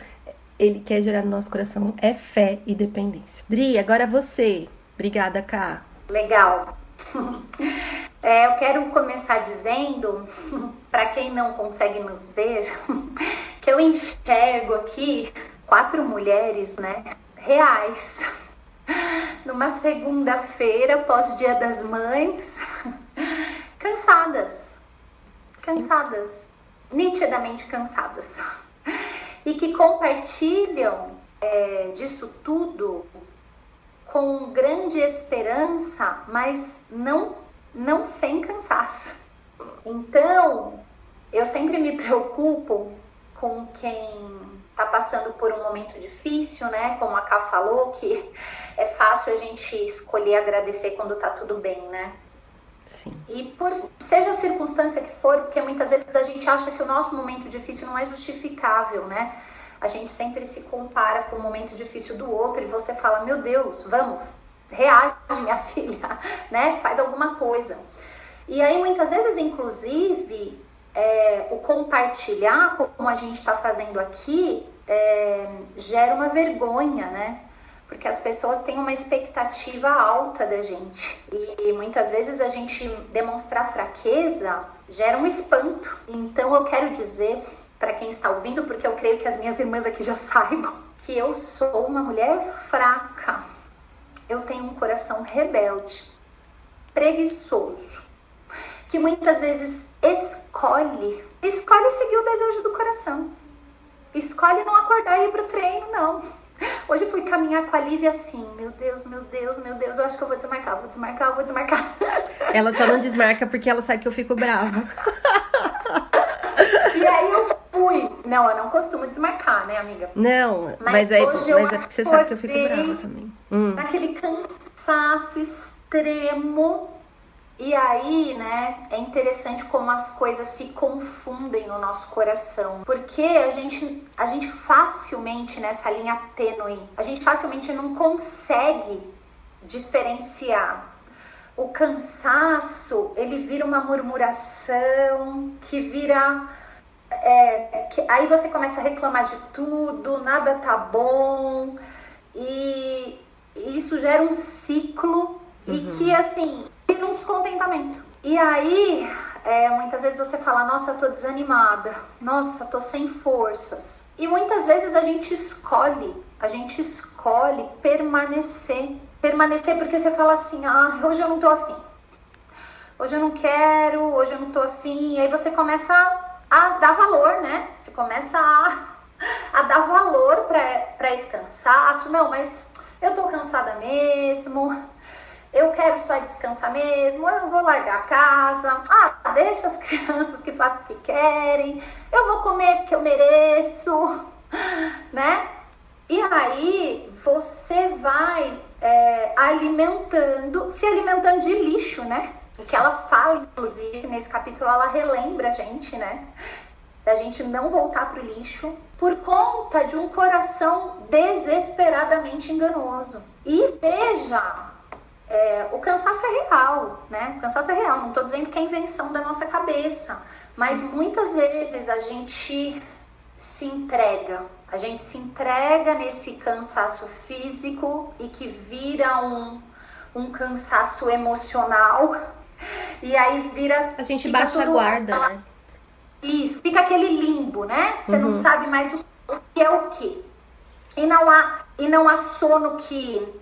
ele quer gerar no nosso coração é fé e dependência. Dri, agora você. Obrigada, Cá. Legal. É, eu quero começar dizendo, para quem não consegue nos ver, que eu enxergo aqui quatro mulheres, né, reais, numa segunda-feira, pós-dia das mães, cansadas, cansadas, Sim. nitidamente cansadas, e que compartilham é, disso tudo com grande esperança, mas não não sem cansaço. Então, eu sempre me preocupo com quem está passando por um momento difícil, né? Como a Ká falou, que é fácil a gente escolher agradecer quando tá tudo bem, né? Sim. E por seja a circunstância que for, porque muitas vezes a gente acha que o nosso momento difícil não é justificável, né? A gente sempre se compara com o momento difícil do outro e você fala: "Meu Deus, vamos, reage, minha filha, né? Faz alguma coisa. E aí, muitas vezes, inclusive, é, o compartilhar, como a gente está fazendo aqui, é, gera uma vergonha, né? Porque as pessoas têm uma expectativa alta da gente. E muitas vezes a gente demonstrar fraqueza gera um espanto. Então eu quero dizer para quem está ouvindo, porque eu creio que as minhas irmãs aqui já saibam, que eu sou uma mulher fraca eu tenho um coração rebelde, preguiçoso, que muitas vezes escolhe, escolhe seguir o desejo do coração. Escolhe não acordar e ir pro treino, não. Hoje fui caminhar com a Lívia assim, meu Deus, meu Deus, meu Deus, eu acho que eu vou desmarcar, vou desmarcar, vou desmarcar. Ela só não desmarca porque ela sabe que eu fico brava. E aí eu fui. Não, eu não costumo desmarcar, né, amiga? Não, mas, mas, aí, mas é porque você sabe que eu fico brava também. Hum. Naquele cansaço extremo. E aí, né, é interessante como as coisas se confundem no nosso coração. Porque a gente, a gente facilmente, nessa linha tênue, a gente facilmente não consegue diferenciar o cansaço ele vira uma murmuração que vira é, que, aí você começa a reclamar de tudo, nada tá bom e, e isso gera um ciclo uhum. e que assim vira um descontentamento. E aí é, muitas vezes você fala, nossa, tô desanimada, nossa, tô sem forças. E muitas vezes a gente escolhe, a gente escolhe permanecer. Permanecer porque você fala assim, ah, hoje eu não tô afim. Hoje eu não quero, hoje eu não tô afim. E aí você começa a dar valor, né? Você começa a, a dar valor para esse cansaço. Não, mas eu tô cansada mesmo eu quero só descansar mesmo, eu vou largar a casa, ah, deixa as crianças que façam o que querem, eu vou comer porque eu mereço, né? E aí você vai é, alimentando, se alimentando de lixo, né? O que ela fala, inclusive, nesse capítulo, ela relembra a gente, né? Da gente não voltar pro lixo por conta de um coração desesperadamente enganoso. E veja, é, o cansaço é real, né? O cansaço é real. Não estou dizendo que é invenção da nossa cabeça, mas Sim. muitas vezes a gente se entrega. A gente se entrega nesse cansaço físico e que vira um, um cansaço emocional. E aí vira. A gente baixa a guarda, né? Isso, fica aquele limbo, né? Você uhum. não sabe mais o que é o que. E não há, e não há sono que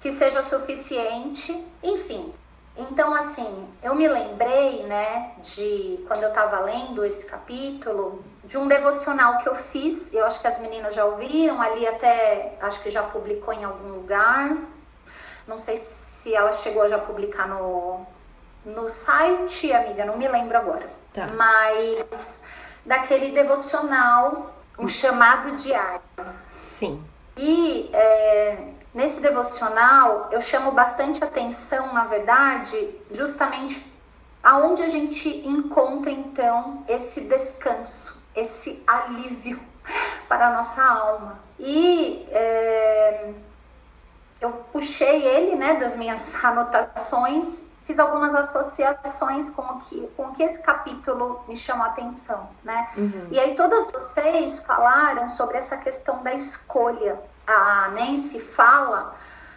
que seja suficiente, enfim. Então, assim, eu me lembrei, né, de quando eu estava lendo esse capítulo, de um devocional que eu fiz. Eu acho que as meninas já ouviram, ali até acho que já publicou em algum lugar. Não sei se ela chegou a já publicar no, no site, amiga, não me lembro agora. Tá. Mas daquele devocional, um chamado diário. Sim. E é, Nesse devocional, eu chamo bastante atenção, na verdade, justamente aonde a gente encontra então esse descanso, esse alívio para a nossa alma. E é, eu puxei ele, né, das minhas anotações, fiz algumas associações com o que, com o que esse capítulo me chamou a atenção, né? Uhum. E aí todas vocês falaram sobre essa questão da escolha, a Nancy fala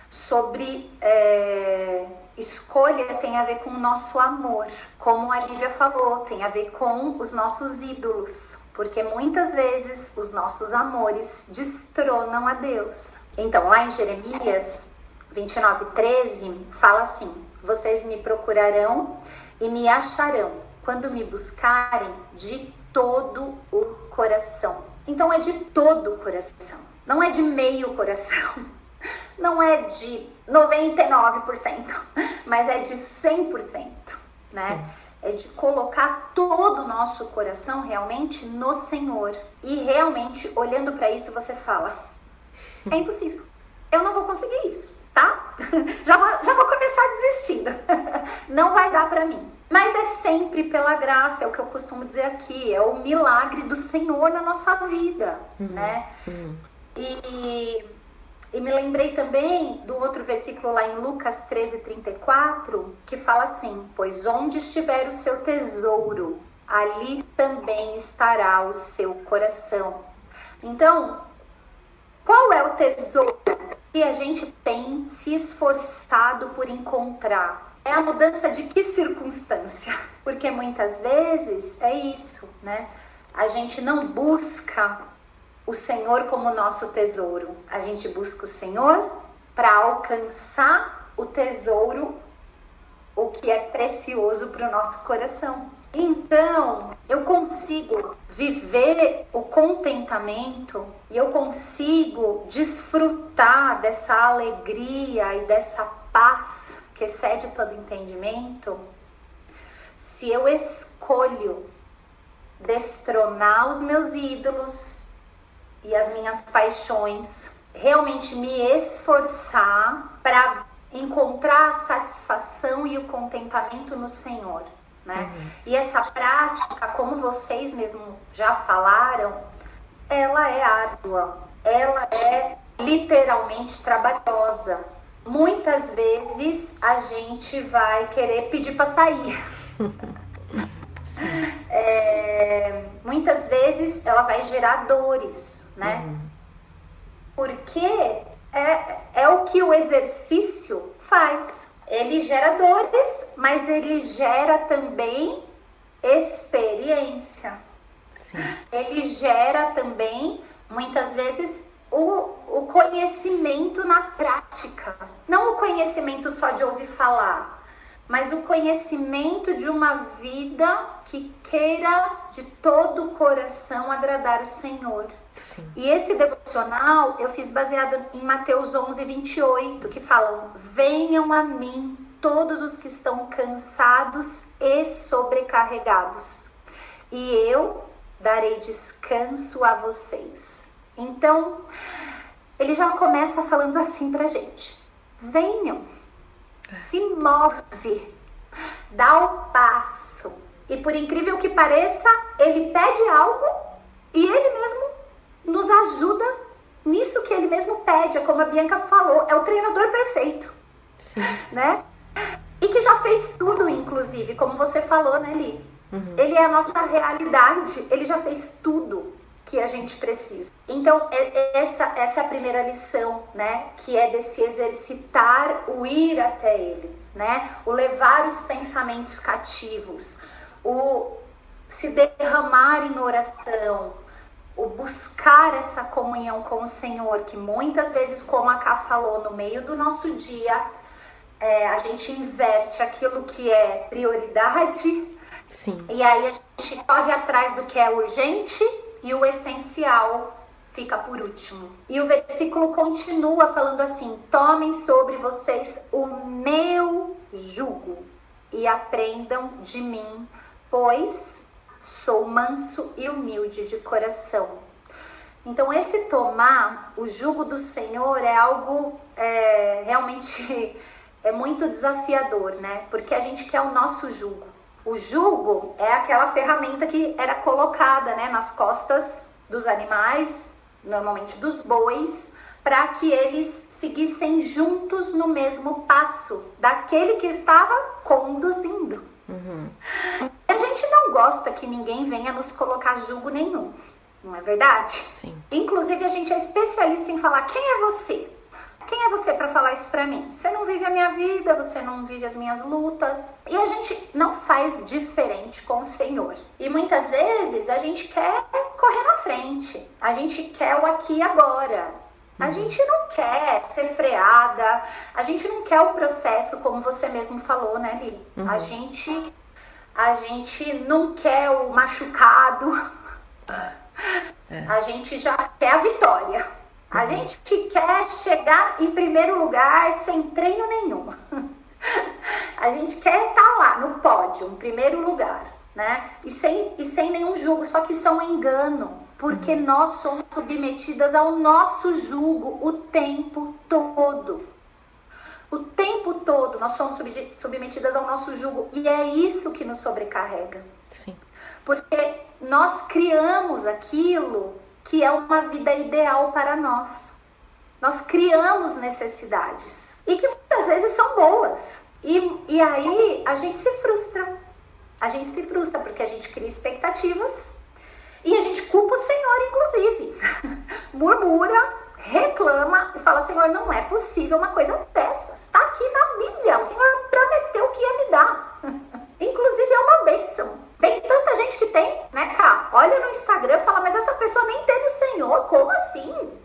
sobre é, escolha tem a ver com o nosso amor. Como a Lívia falou, tem a ver com os nossos ídolos. Porque muitas vezes os nossos amores destronam a Deus. Então, lá em Jeremias 29, 13, fala assim: Vocês me procurarão e me acharão quando me buscarem de todo o coração. Então, é de todo o coração. Não é de meio coração, não é de 99%, mas é de 100%, né? Sim. É de colocar todo o nosso coração realmente no Senhor. E realmente, olhando para isso, você fala: é impossível. Eu não vou conseguir isso, tá? Já vou, já vou começar desistindo. Não vai dar para mim. Mas é sempre pela graça, é o que eu costumo dizer aqui, é o milagre do Senhor na nossa vida, uhum, né? Uhum. E, e me lembrei também do outro versículo lá em Lucas 13, 34, que fala assim: Pois onde estiver o seu tesouro, ali também estará o seu coração. Então, qual é o tesouro que a gente tem se esforçado por encontrar? É a mudança de que circunstância? Porque muitas vezes é isso, né? A gente não busca o Senhor como nosso tesouro. A gente busca o Senhor para alcançar o tesouro, o que é precioso para o nosso coração. Então, eu consigo viver o contentamento e eu consigo desfrutar dessa alegria e dessa paz que excede todo entendimento se eu escolho destronar os meus ídolos, e as minhas paixões, realmente me esforçar para encontrar a satisfação e o contentamento no Senhor. Né? Uhum. E essa prática, como vocês mesmo já falaram, ela é árdua, ela é literalmente trabalhosa. muitas vezes a gente vai querer pedir para sair. É, muitas vezes ela vai gerar dores, né? Uhum. Porque é, é o que o exercício faz. Ele gera dores, mas ele gera também experiência. Sim. Ele gera também, muitas vezes, o, o conhecimento na prática. Não o conhecimento só de ouvir falar, mas o conhecimento de uma vida que queira de todo o coração agradar o Senhor. Sim. E esse devocional eu fiz baseado em Mateus 11, 28, que falam: Venham a mim todos os que estão cansados e sobrecarregados, e eu darei descanso a vocês. Então, ele já começa falando assim pra gente: venham, se move, dá o passo. E por incrível que pareça, ele pede algo e ele mesmo nos ajuda nisso que ele mesmo pede, é como a Bianca falou, é o treinador perfeito. Sim. Né? E que já fez tudo, inclusive, como você falou, né, Li? Uhum. Ele é a nossa realidade, ele já fez tudo que a gente precisa. Então, é, é essa, essa é a primeira lição, né? Que é desse exercitar o ir até ele, né? O levar os pensamentos cativos, o se derramar em oração, o buscar essa comunhão com o Senhor, que muitas vezes, como a Ká falou, no meio do nosso dia, é, a gente inverte aquilo que é prioridade. Sim. E aí a gente corre atrás do que é urgente e o essencial fica por último. E o versículo continua falando assim: Tomem sobre vocês o meu jugo e aprendam de mim, pois sou manso e humilde de coração. Então, esse tomar o jugo do Senhor é algo é, realmente é muito desafiador, né? Porque a gente quer o nosso jugo. O jugo é aquela ferramenta que era colocada né, nas costas dos animais, normalmente dos bois, para que eles seguissem juntos no mesmo passo daquele que estava conduzindo. Uhum. A gente não gosta que ninguém venha nos colocar julgo nenhum, não é verdade? Sim. Inclusive, a gente é especialista em falar quem é você. Quem é você para falar isso para mim? Você não vive a minha vida, você não vive as minhas lutas. E a gente não faz diferente com o Senhor. E muitas vezes a gente quer correr na frente. A gente quer o aqui e agora. A uhum. gente não quer ser freada, a gente não quer o processo, como você mesmo falou, né, Li? Uhum. A gente a gente não quer o machucado. É. A gente já quer a vitória. A gente quer chegar em primeiro lugar sem treino nenhum. A gente quer estar tá lá no pódio, em primeiro lugar, né? E sem, e sem nenhum julgo, só que isso é um engano, porque uhum. nós somos submetidas ao nosso julgo o tempo todo. O tempo todo nós somos submetidas ao nosso julgo e é isso que nos sobrecarrega. Sim. Porque nós criamos aquilo que é uma vida ideal para nós. Nós criamos necessidades e que muitas vezes são boas. E, e aí a gente se frustra. A gente se frustra porque a gente cria expectativas e a gente culpa o Senhor, inclusive. Murmura, reclama e fala: Senhor, não é possível uma coisa dessas. Está aqui na Bíblia. O Senhor prometeu que ia me dar. inclusive é uma bênção. Tem tanta gente que tem, né, Cá? Olha no Instagram e fala, mas essa pessoa nem teve o Senhor, como assim?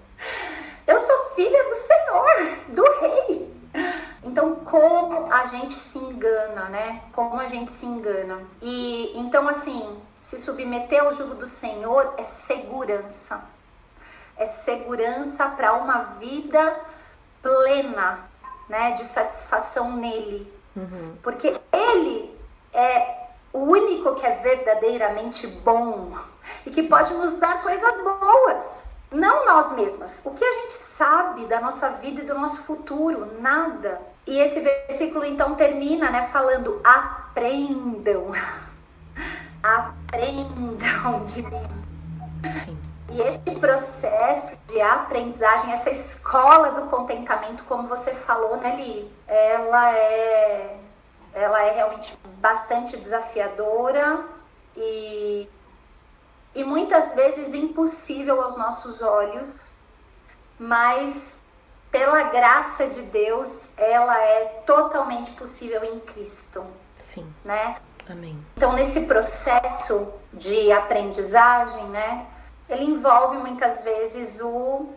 Eu sou filha do Senhor, do Rei. Então, como a gente se engana, né? Como a gente se engana. E então, assim, se submeter ao jugo do Senhor é segurança. É segurança para uma vida plena, né? De satisfação nele. Uhum. Porque ele é o único que é verdadeiramente bom e que pode nos dar coisas boas. Não nós mesmas. O que a gente sabe da nossa vida e do nosso futuro? Nada. E esse versículo então termina, né, falando: aprendam. Aprendam de mim. Sim. E esse processo de aprendizagem, essa escola do contentamento, como você falou, né, Li? Ela é, ela é realmente bastante desafiadora e, e muitas vezes impossível aos nossos olhos, mas pela graça de Deus, ela é totalmente possível em Cristo. Sim. Né? Amém. Então, nesse processo de aprendizagem, né, ele envolve muitas vezes o,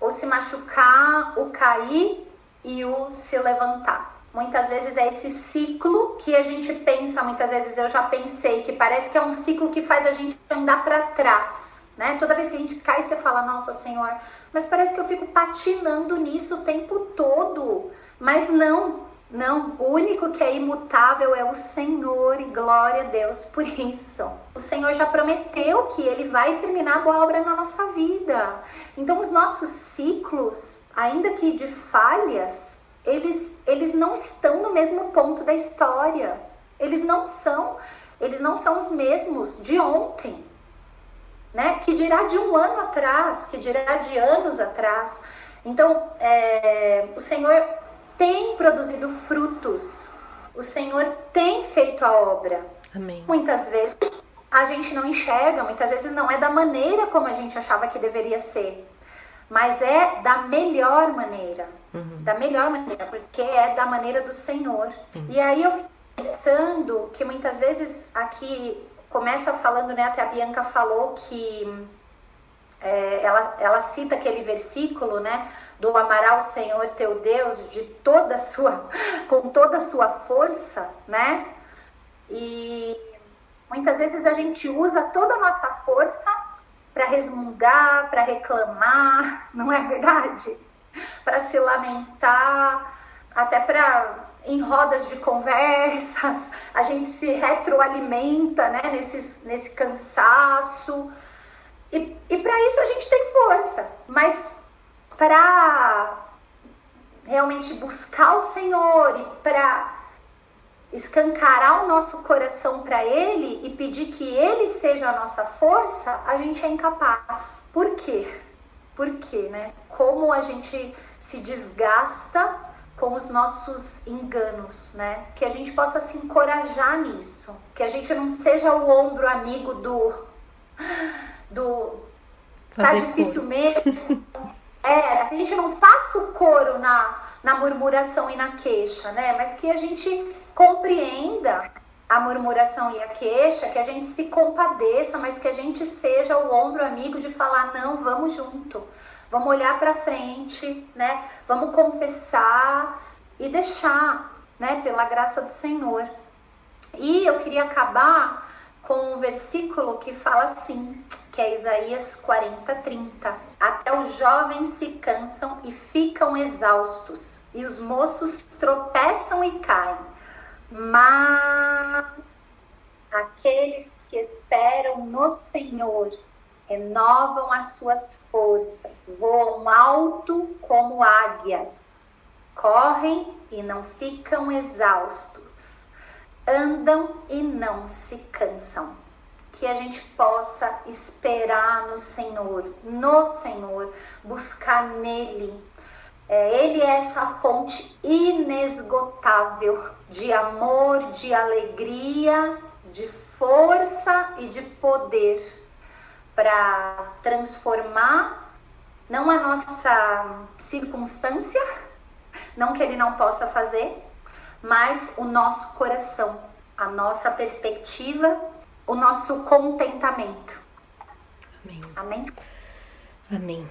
o se machucar, o cair e o se levantar. Muitas vezes é esse ciclo que a gente pensa, muitas vezes eu já pensei, que parece que é um ciclo que faz a gente andar para trás. Né? Toda vez que a gente cai, você fala, nossa Senhor, mas parece que eu fico patinando nisso o tempo todo. Mas não, não, o único que é imutável é o Senhor e glória a Deus por isso. O Senhor já prometeu que ele vai terminar a boa obra na nossa vida. Então os nossos ciclos, ainda que de falhas, eles eles não estão no mesmo ponto da história. Eles não são, eles não são os mesmos de ontem. Né? Que dirá de um ano atrás, que dirá de anos atrás. Então, é, o Senhor tem produzido frutos. O Senhor tem feito a obra. Amém. Muitas vezes a gente não enxerga, muitas vezes não é da maneira como a gente achava que deveria ser, mas é da melhor maneira. Uhum. Da melhor maneira, porque é da maneira do Senhor. Uhum. E aí eu fico pensando que muitas vezes aqui começa falando, né? Até a Bianca falou que é, ela, ela cita aquele versículo, né? Do amar ao Senhor teu Deus de toda sua, com toda a sua força, né? E muitas vezes a gente usa toda a nossa força para resmungar, para reclamar, não é verdade? Para se lamentar, até para em rodas de conversas, a gente se retroalimenta né, nesse, nesse cansaço. E, e para isso a gente tem força, mas para realmente buscar o Senhor e para escancarar o nosso coração para Ele e pedir que Ele seja a nossa força, a gente é incapaz. Por quê? Por quê, né? Como a gente se desgasta com os nossos enganos, né? Que a gente possa se encorajar nisso, que a gente não seja o ombro amigo do do tá difícil coro. mesmo. É, a gente não faça o coro na, na murmuração e na queixa, né? Mas que a gente compreenda a murmuração e a queixa, que a gente se compadeça, mas que a gente seja o ombro amigo de falar não, vamos junto. Vamos olhar para frente, né? Vamos confessar e deixar, né, pela graça do Senhor. E eu queria acabar com um versículo que fala assim: que é Isaías 40, 30. Até os jovens se cansam e ficam exaustos, e os moços tropeçam e caem. Mas aqueles que esperam no Senhor renovam as suas forças, voam alto como águias, correm e não ficam exaustos, andam e não se cansam que a gente possa esperar no Senhor, no Senhor, buscar nele. É, ele é essa fonte inesgotável de amor, de alegria, de força e de poder para transformar não a nossa circunstância, não que ele não possa fazer, mas o nosso coração, a nossa perspectiva o nosso contentamento. Amém. Amém. Amém.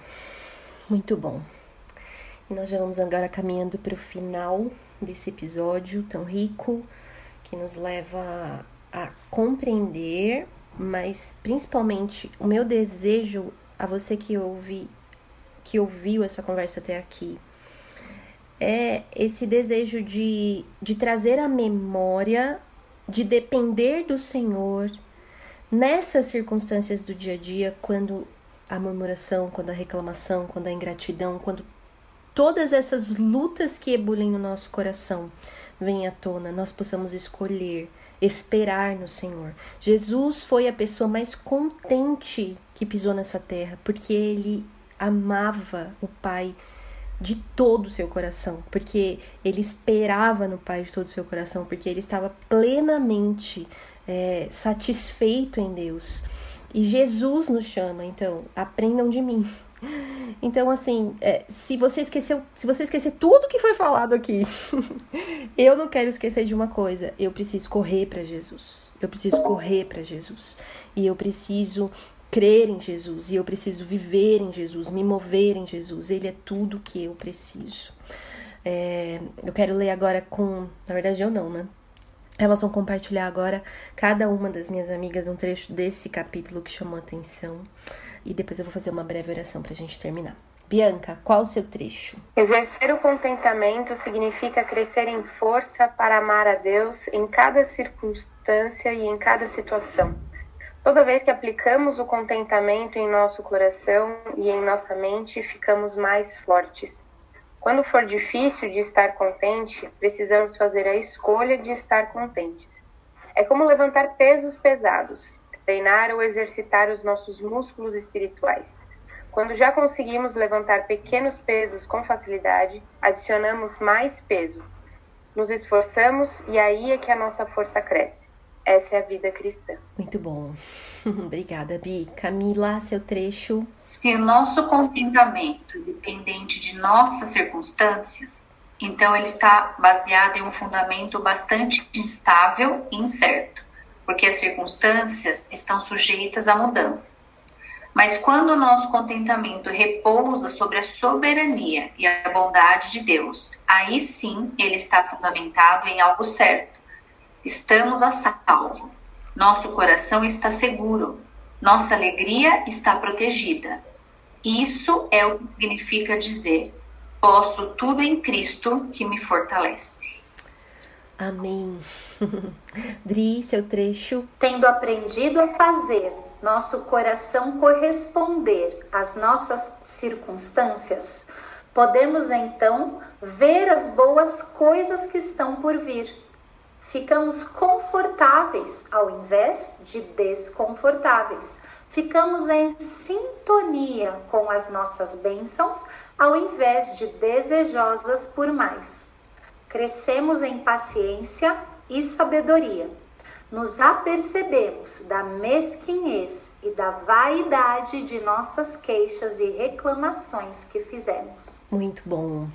Muito bom. Nós já vamos agora caminhando para o final desse episódio tão rico que nos leva a compreender, mas principalmente o meu desejo a você que ouve, que ouviu essa conversa até aqui, é esse desejo de, de trazer a memória, de depender do Senhor, Nessas circunstâncias do dia a dia, quando a murmuração, quando a reclamação, quando a ingratidão, quando todas essas lutas que ebulem no nosso coração venham à tona, nós possamos escolher esperar no Senhor. Jesus foi a pessoa mais contente que pisou nessa terra, porque ele amava o Pai de todo o seu coração, porque ele esperava no Pai de todo o seu coração, porque ele estava plenamente é, satisfeito em Deus. E Jesus nos chama, então, aprendam de mim. Então, assim, é, se você esqueceu, se você esquecer tudo que foi falado aqui, eu não quero esquecer de uma coisa. Eu preciso correr para Jesus. Eu preciso correr para Jesus. E eu preciso crer em Jesus. E eu preciso viver em Jesus, me mover em Jesus. Ele é tudo que eu preciso. É, eu quero ler agora com. Na verdade, eu não, né? Elas vão compartilhar agora, cada uma das minhas amigas, um trecho desse capítulo que chamou atenção. E depois eu vou fazer uma breve oração para a gente terminar. Bianca, qual o seu trecho? Exercer o contentamento significa crescer em força para amar a Deus em cada circunstância e em cada situação. Toda vez que aplicamos o contentamento em nosso coração e em nossa mente, ficamos mais fortes. Quando for difícil de estar contente, precisamos fazer a escolha de estar contentes. É como levantar pesos pesados, treinar ou exercitar os nossos músculos espirituais. Quando já conseguimos levantar pequenos pesos com facilidade, adicionamos mais peso. Nos esforçamos e aí é que a nossa força cresce. Essa é a vida cristã. Muito bom. Obrigada, Bi. Camila, seu trecho. Se o nosso contentamento dependente de nossas circunstâncias, então ele está baseado em um fundamento bastante instável e incerto, porque as circunstâncias estão sujeitas a mudanças. Mas quando o nosso contentamento repousa sobre a soberania e a bondade de Deus, aí sim ele está fundamentado em algo certo Estamos a salvo. Nosso coração está seguro. Nossa alegria está protegida. Isso é o que significa dizer: posso tudo em Cristo que me fortalece. Amém. Dri, seu trecho. Tendo aprendido a fazer nosso coração corresponder às nossas circunstâncias, podemos então ver as boas coisas que estão por vir Ficamos confortáveis ao invés de desconfortáveis. Ficamos em sintonia com as nossas bênçãos ao invés de desejosas por mais. Crescemos em paciência e sabedoria. Nos apercebemos da mesquinhez e da vaidade de nossas queixas e reclamações que fizemos. Muito bom.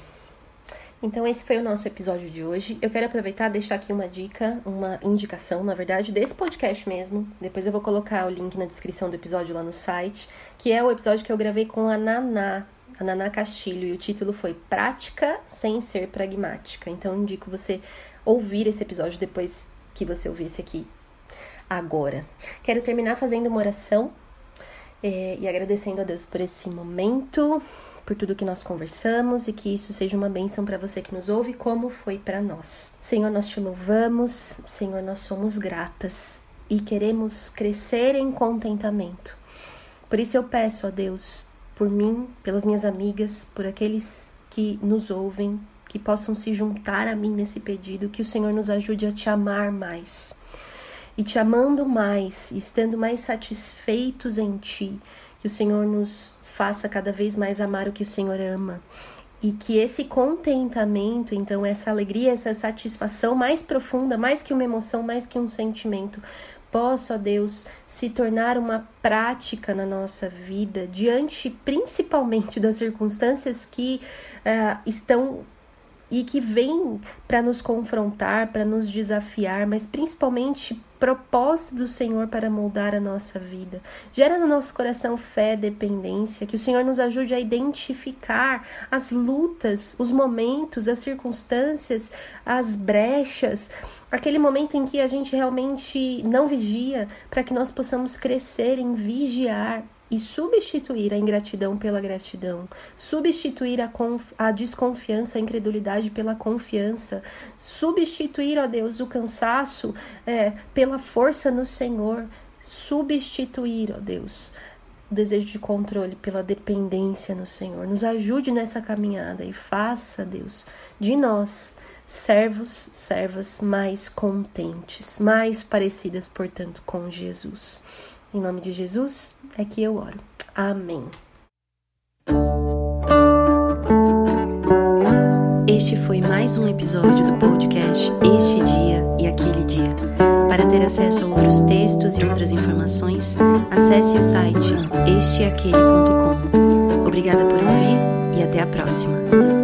Então esse foi o nosso episódio de hoje. Eu quero aproveitar e deixar aqui uma dica, uma indicação, na verdade, desse podcast mesmo. Depois eu vou colocar o link na descrição do episódio lá no site, que é o episódio que eu gravei com a Naná, a Naná Castilho, e o título foi Prática sem ser pragmática. Então indico você ouvir esse episódio depois que você ouvir esse aqui agora. Quero terminar fazendo uma oração é, e agradecendo a Deus por esse momento, por tudo que nós conversamos e que isso seja uma bênção para você que nos ouve, como foi para nós. Senhor, nós te louvamos, Senhor, nós somos gratas e queremos crescer em contentamento. Por isso eu peço a Deus, por mim, pelas minhas amigas, por aqueles que nos ouvem, que possam se juntar a mim nesse pedido, que o Senhor nos ajude a te amar mais. E te amando mais, estando mais satisfeitos em ti, que o Senhor nos faça cada vez mais amar o que o Senhor ama. E que esse contentamento, então, essa alegria, essa satisfação mais profunda, mais que uma emoção, mais que um sentimento, possa, ó Deus, se tornar uma prática na nossa vida, diante principalmente das circunstâncias que uh, estão e que vêm para nos confrontar, para nos desafiar, mas principalmente propósito do Senhor para moldar a nossa vida. Gera no nosso coração fé, dependência, que o Senhor nos ajude a identificar as lutas, os momentos, as circunstâncias, as brechas, aquele momento em que a gente realmente não vigia, para que nós possamos crescer em vigiar, e substituir a ingratidão pela gratidão, substituir a, a desconfiança, a incredulidade pela confiança, substituir, ó Deus, o cansaço é, pela força no Senhor, substituir, ó Deus, o desejo de controle pela dependência no Senhor. Nos ajude nessa caminhada e faça, Deus, de nós servos, servas mais contentes, mais parecidas, portanto, com Jesus. Em nome de Jesus é que eu oro. Amém. Este foi mais um episódio do podcast Este Dia e Aquele Dia. Para ter acesso a outros textos e outras informações, acesse o site esteaquele.com. Obrigada por ouvir e até a próxima.